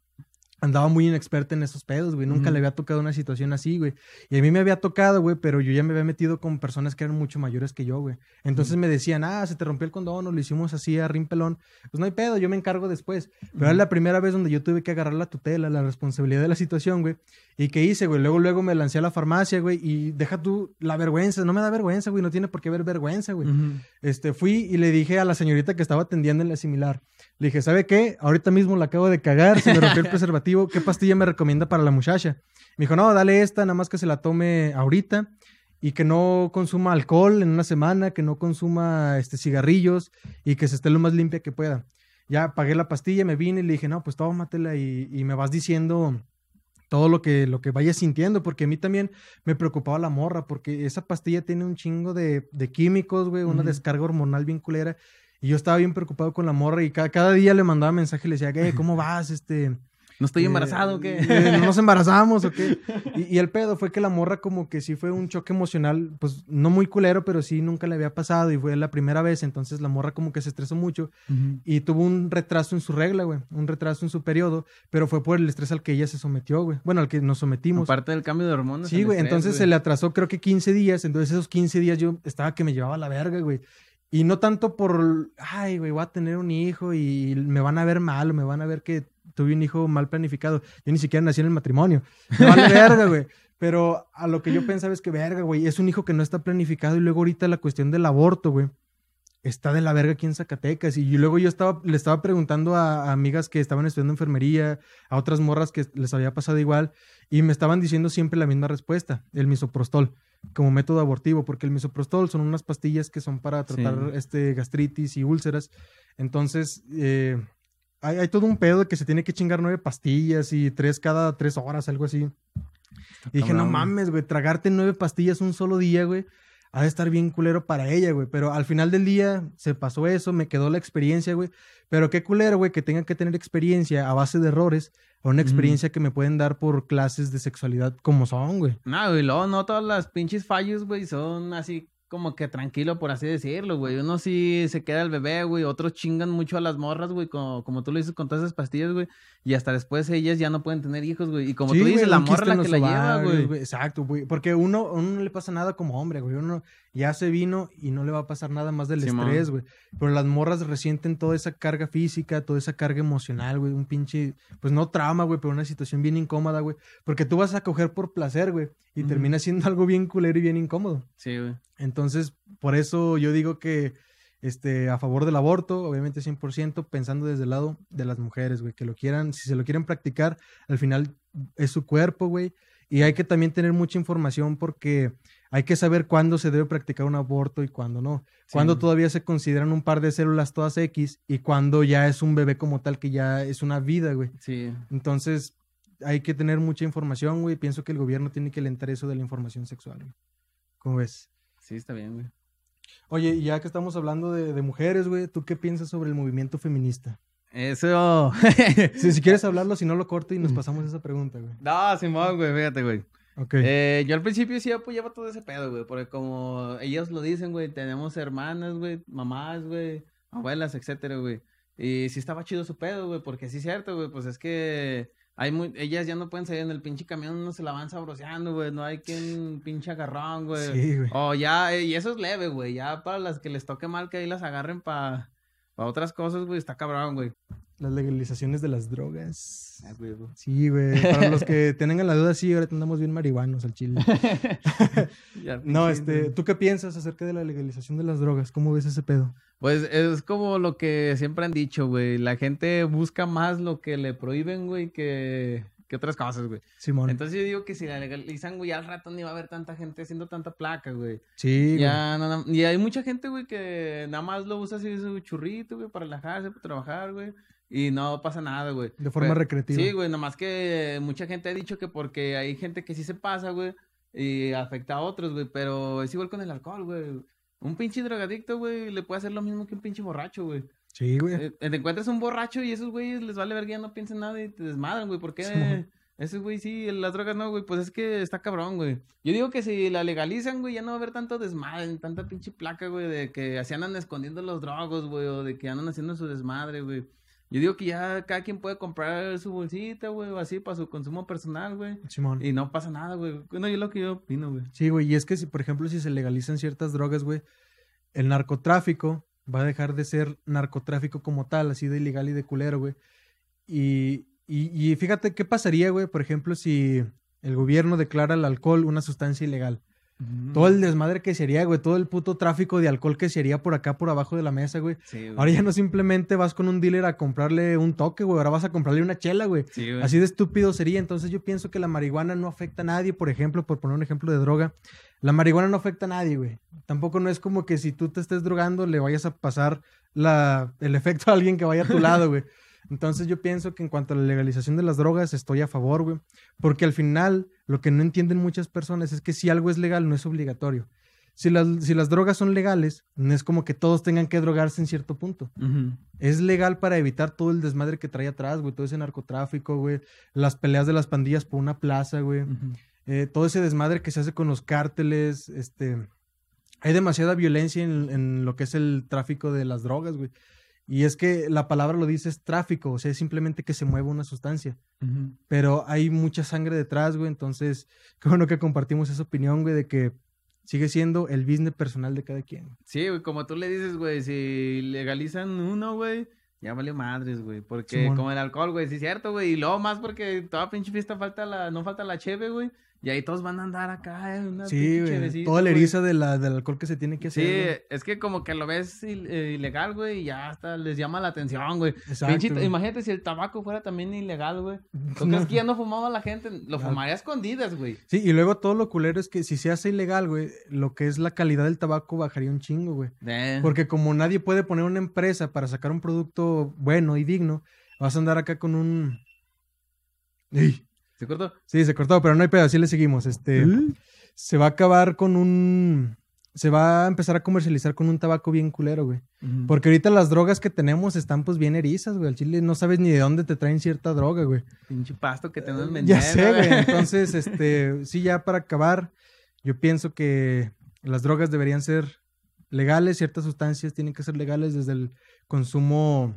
andaba muy inexperta en esos pedos, güey. Nunca le había tocado una situación así, güey. Y a mí me había tocado, güey, pero yo ya me había metido con personas que eran mucho mayores que yo, güey. Entonces me decían, ah, se te rompió el condón o lo hicimos así a rimpelón. Pues no hay pedo, yo me encargo después. Pero era la primera vez donde yo tuve que agarrar la tutela, la responsabilidad de la situación, güey. ¿Y qué hice, güey? Luego, luego me lancé a la farmacia, güey, y deja tú la vergüenza. No me da vergüenza, güey. No tiene por qué haber vergüenza, güey. Este, fui y le dije a la señorita que estaba atendiendo en la similar. Le dije, ¿sabe qué? Ahorita mismo la acabo de cagar, se me rompió el preservativo. ¿Qué pastilla me recomienda para la muchacha? Me dijo, no, dale esta, nada más que se la tome ahorita y que no consuma alcohol en una semana, que no consuma este, cigarrillos y que se esté lo más limpia que pueda. Ya pagué la pastilla, me vine y le dije, no, pues tómatela y, y me vas diciendo todo lo que, lo que vayas sintiendo, porque a mí también me preocupaba la morra, porque esa pastilla tiene un chingo de, de químicos, güey, una descarga hormonal bien culera, y yo estaba bien preocupado con la morra y cada, día le mandaba mensaje y le decía, ¿qué? ¿Cómo vas? Este... ¿No estoy embarazado o qué? Eh, ¿No nos embarazamos o qué? Y, el pedo fue que la morra como que sí fue un choque emocional, pues no muy culero, pero sí nunca le había pasado y fue la primera vez, entonces la morra como que se estresó mucho y tuvo un retraso en su regla, güey, un retraso en su periodo, pero fue por el estrés al que ella se sometió, güey. Bueno, al que nos sometimos. Aparte del cambio de hormonas. Sí, güey, entonces se le atrasó creo que 15 días, entonces esos 15 días yo estaba que me llevaba la verga, güey. Y no tanto por, ay, güey, voy a tener un hijo y me van a ver mal o me van a ver que tuve un hijo mal planificado. Yo ni siquiera nací en el matrimonio. Me vale verga, güey. Pero a lo que yo pensaba es que, verga, güey, es un hijo que no está planificado y luego ahorita la cuestión del aborto, güey, está de la verga aquí en Zacatecas. Y luego yo estaba, le estaba preguntando a, a, amigas que estaban estudiando enfermería, a otras morras que les había pasado igual, y me estaban diciendo siempre la misma respuesta, el misoprostol. como método abortivo, porque el misoprostol son unas pastillas que son para tratar este gastritis y úlceras. Entonces, eh, hay, todo un pedo de que se tiene que chingar nueve pastillas y tres cada tres horas, algo así. y dije, no mames, güey, tragarte nueve pastillas un solo día, güey ha de estar bien culero para ella, güey. Pero al final del día se pasó eso, me quedó la experiencia, güey. Pero qué culero, güey, que tenga que tener experiencia a base de errores o una experiencia que me pueden dar por clases de sexualidad como son, güey. No, güey, luego no todas las pinches fallos, güey, son así como que tranquilo, por así decirlo, güey. Uno sí se queda el bebé, güey. Otros chingan mucho a las morras, güey, como, como tú lo dices con todas esas pastillas, güey. Y hasta después ellas ya no pueden tener hijos, güey. Y como tú dices, la morra la que la lleva, güey. Exacto, güey. Porque uno, uno no le pasa nada como hombre, güey. Uno ya se vino y no le va a pasar nada más del estrés, güey. Pero las morras resienten toda esa carga física, toda esa carga emocional, güey. Un pinche, pues no trauma, güey, pero una situación bien incómoda, güey. Porque tú vas a coger por placer, güey. Y termina siendo algo bien culero y bien incómodo. Sí, güey. Entonces, por eso yo digo que este, a favor del aborto, obviamente 100%, pensando desde el lado de las mujeres, güey, que lo quieran, si se lo quieren practicar, al final es su cuerpo, güey. Y hay que también tener mucha información porque hay que saber cuándo se debe practicar un aborto y cuándo no. Cuándo todavía se consideran un par de células todas X y cuándo ya es un bebé como tal que ya es una vida, güey. Sí. Entonces, hay que tener mucha información, güey. Pienso que el gobierno tiene que alentar eso de la información sexual, güey. ¿Cómo ves? Sí, está bien, güey. Oye, ya que estamos hablando de, mujeres, güey, ¿tú qué piensas sobre el movimiento feminista? Eso. si, quieres hablarlo, si no lo corto y nos pasamos esa pregunta, güey. No, Simón, güey, fíjate, güey. Ok. Eh, yo al principio sí apoyaba todo ese pedo, güey, porque como ellos lo dicen, güey, tenemos hermanas, güey, mamás, güey, abuelas, etcétera, güey. Y sí estaba chido su pedo, güey, porque sí es cierto, güey, pues es que hay muy, ellas ya no pueden salir en el pinche camión, no se la van sabroseando, güey. No hay quien pinche agarrón, güey. Sí, güey. O ya, y eso es leve, güey. Ya para las que les toque mal que ahí las agarren para pa otras cosas, güey, está cabrón, güey. Las legalizaciones de las drogas. Ah, güey, Sí, güey. Para los que tengan la duda, sí, ahora andamos bien marihuanos al chile. no, este, ¿tú qué piensas acerca de la legalización de las drogas? ¿Cómo ves ese pedo? Pues es como lo que siempre han dicho, güey. La gente busca más lo que le prohíben, güey, que, que otras cosas, güey. Simón. Entonces yo digo que si la legalizan, güey, al rato ni va a haber tanta gente haciendo tanta placa, güey. Sí, ya, No, y hay mucha gente, güey, que nada más lo usa así su churrito, güey, para relajarse, para trabajar, güey. Y no pasa nada, güey. De forma recreativa. Sí, güey, nomás que mucha gente ha dicho que porque hay gente que sí se pasa, güey, y afecta a otros, güey, pero es igual con el alcohol, güey. Un pinche drogadicto, güey, le puede hacer lo mismo que un pinche borracho, güey. Sí, güey. Eh, te encuentras un borracho y esos güeyes les vale verga, no piensan nada y te desmadran, güey. ¿Por qué? Ese güey sí, las drogas no, güey. Pues es que está cabrón, güey. Yo digo que si la legalizan, güey, ya no va a haber tanto desmadre, tanta pinche placa, güey, de que así andan escondiendo los drogos, güey, o de que andan haciendo su desmadre, güey. Yo digo que ya cada quien puede comprar su bolsita, güey, o así para su consumo personal, güey. Simón. Y no pasa nada, güey. No, yo lo que yo opino, güey. Sí, güey. Y es que si, por ejemplo, si se legalizan ciertas drogas, güey, el narcotráfico va a dejar de ser narcotráfico como tal, así de ilegal y de culero, güey. Y, y, y fíjate qué pasaría, güey, por ejemplo, si el gobierno declara el alcohol una sustancia ilegal. Todo el desmadre que sería, güey. Todo el puto tráfico de alcohol que sería por acá, por abajo de la mesa, güey. Ahora ya no simplemente vas con un dealer a comprarle un toque, güey. Ahora vas a comprarle una chela, güey. Así de estúpido sería. Entonces yo pienso que la marihuana no afecta a nadie, por ejemplo, por poner un ejemplo de droga. La marihuana no afecta a nadie, güey. Tampoco no es como que si tú te estés drogando le vayas a pasar la, el efecto a alguien que vaya a tu lado, güey. Entonces yo pienso que en cuanto a la legalización de las drogas estoy a favor, güey. Porque al final lo que no entienden muchas personas es que si algo es legal no es obligatorio. Si las, si las drogas son legales, no es como que todos tengan que drogarse en cierto punto. Es legal para evitar todo el desmadre que trae atrás, güey. Todo ese narcotráfico, güey. Las peleas de las pandillas por una plaza, güey. Eh, todo ese desmadre que se hace con los cárteles. Este, hay demasiada violencia en, en lo que es el tráfico de las drogas, güey. Y es que la palabra lo dice es tráfico, o sea, es simplemente que se mueva una sustancia. Pero hay mucha sangre detrás, güey, entonces, qué bueno que compartimos esa opinión, güey, de que sigue siendo el business personal de cada quien. Sí, güey, como tú le dices, güey, si legalizan uno, güey, ya vale madres, güey, porque como el alcohol, güey, sí es cierto, güey, y luego más porque toda pinche fiesta falta la, no falta la cheve, güey, Y ahí todos van a andar acá en una Sí, güey. Toda la eriza de la, del alcohol que se tiene que hacer. Sí, es que como que lo ves eh, ilegal, güey, y ya hasta les llama la atención, güey. Imagínate si el tabaco fuera también ilegal, güey. ¿Tú crees que ya no fumaba la gente? Lo fumaría a escondidas, güey. Sí, y luego todo lo culero es que si se hace ilegal, güey, lo que es la calidad del tabaco bajaría un chingo, güey. Porque como nadie puede poner una empresa para sacar un producto bueno y digno, vas a andar acá con un... ¿Se cortó? Sí, se cortó, pero no hay pedo, así le seguimos. Este, ¿Eh? Se va a acabar con un... Se va a empezar a comercializar con un tabaco bien culero, güey. Porque ahorita las drogas que tenemos están pues bien erizas, güey. Al chile no sabes ni de dónde te traen cierta droga, güey. Pinche pasto que tenemos en Ya sé, güey. Entonces, este, sí, ya para acabar, yo pienso que las drogas deberían ser legales, ciertas sustancias tienen que ser legales desde el consumo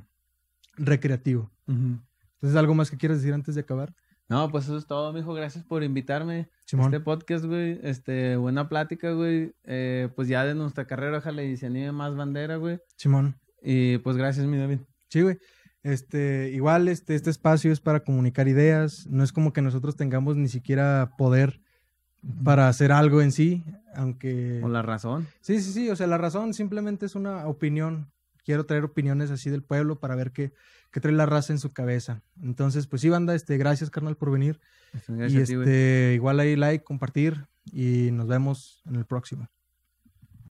recreativo. Entonces, ¿algo más que quieras decir antes de acabar? No, pues eso es todo, mijo. Gracias por invitarme a este podcast, güey. Este, buena plática, güey. Eh, pues ya de nuestra carrera, ojalá y se anime más bandera, güey. Simón. Y pues gracias, mi David. Sí, güey. Este, igual, este, este espacio es para comunicar ideas. No es como que nosotros tengamos ni siquiera poder para hacer algo en sí, aunque... O la razón. Sí, sí, sí. O sea, la razón simplemente es una opinión. Quiero traer opiniones así del pueblo para ver qué que trae la raza en su cabeza. Entonces, pues sí, banda, este, gracias, carnal, por venir. y este, igual ahí like, compartir y nos vemos en el próximo.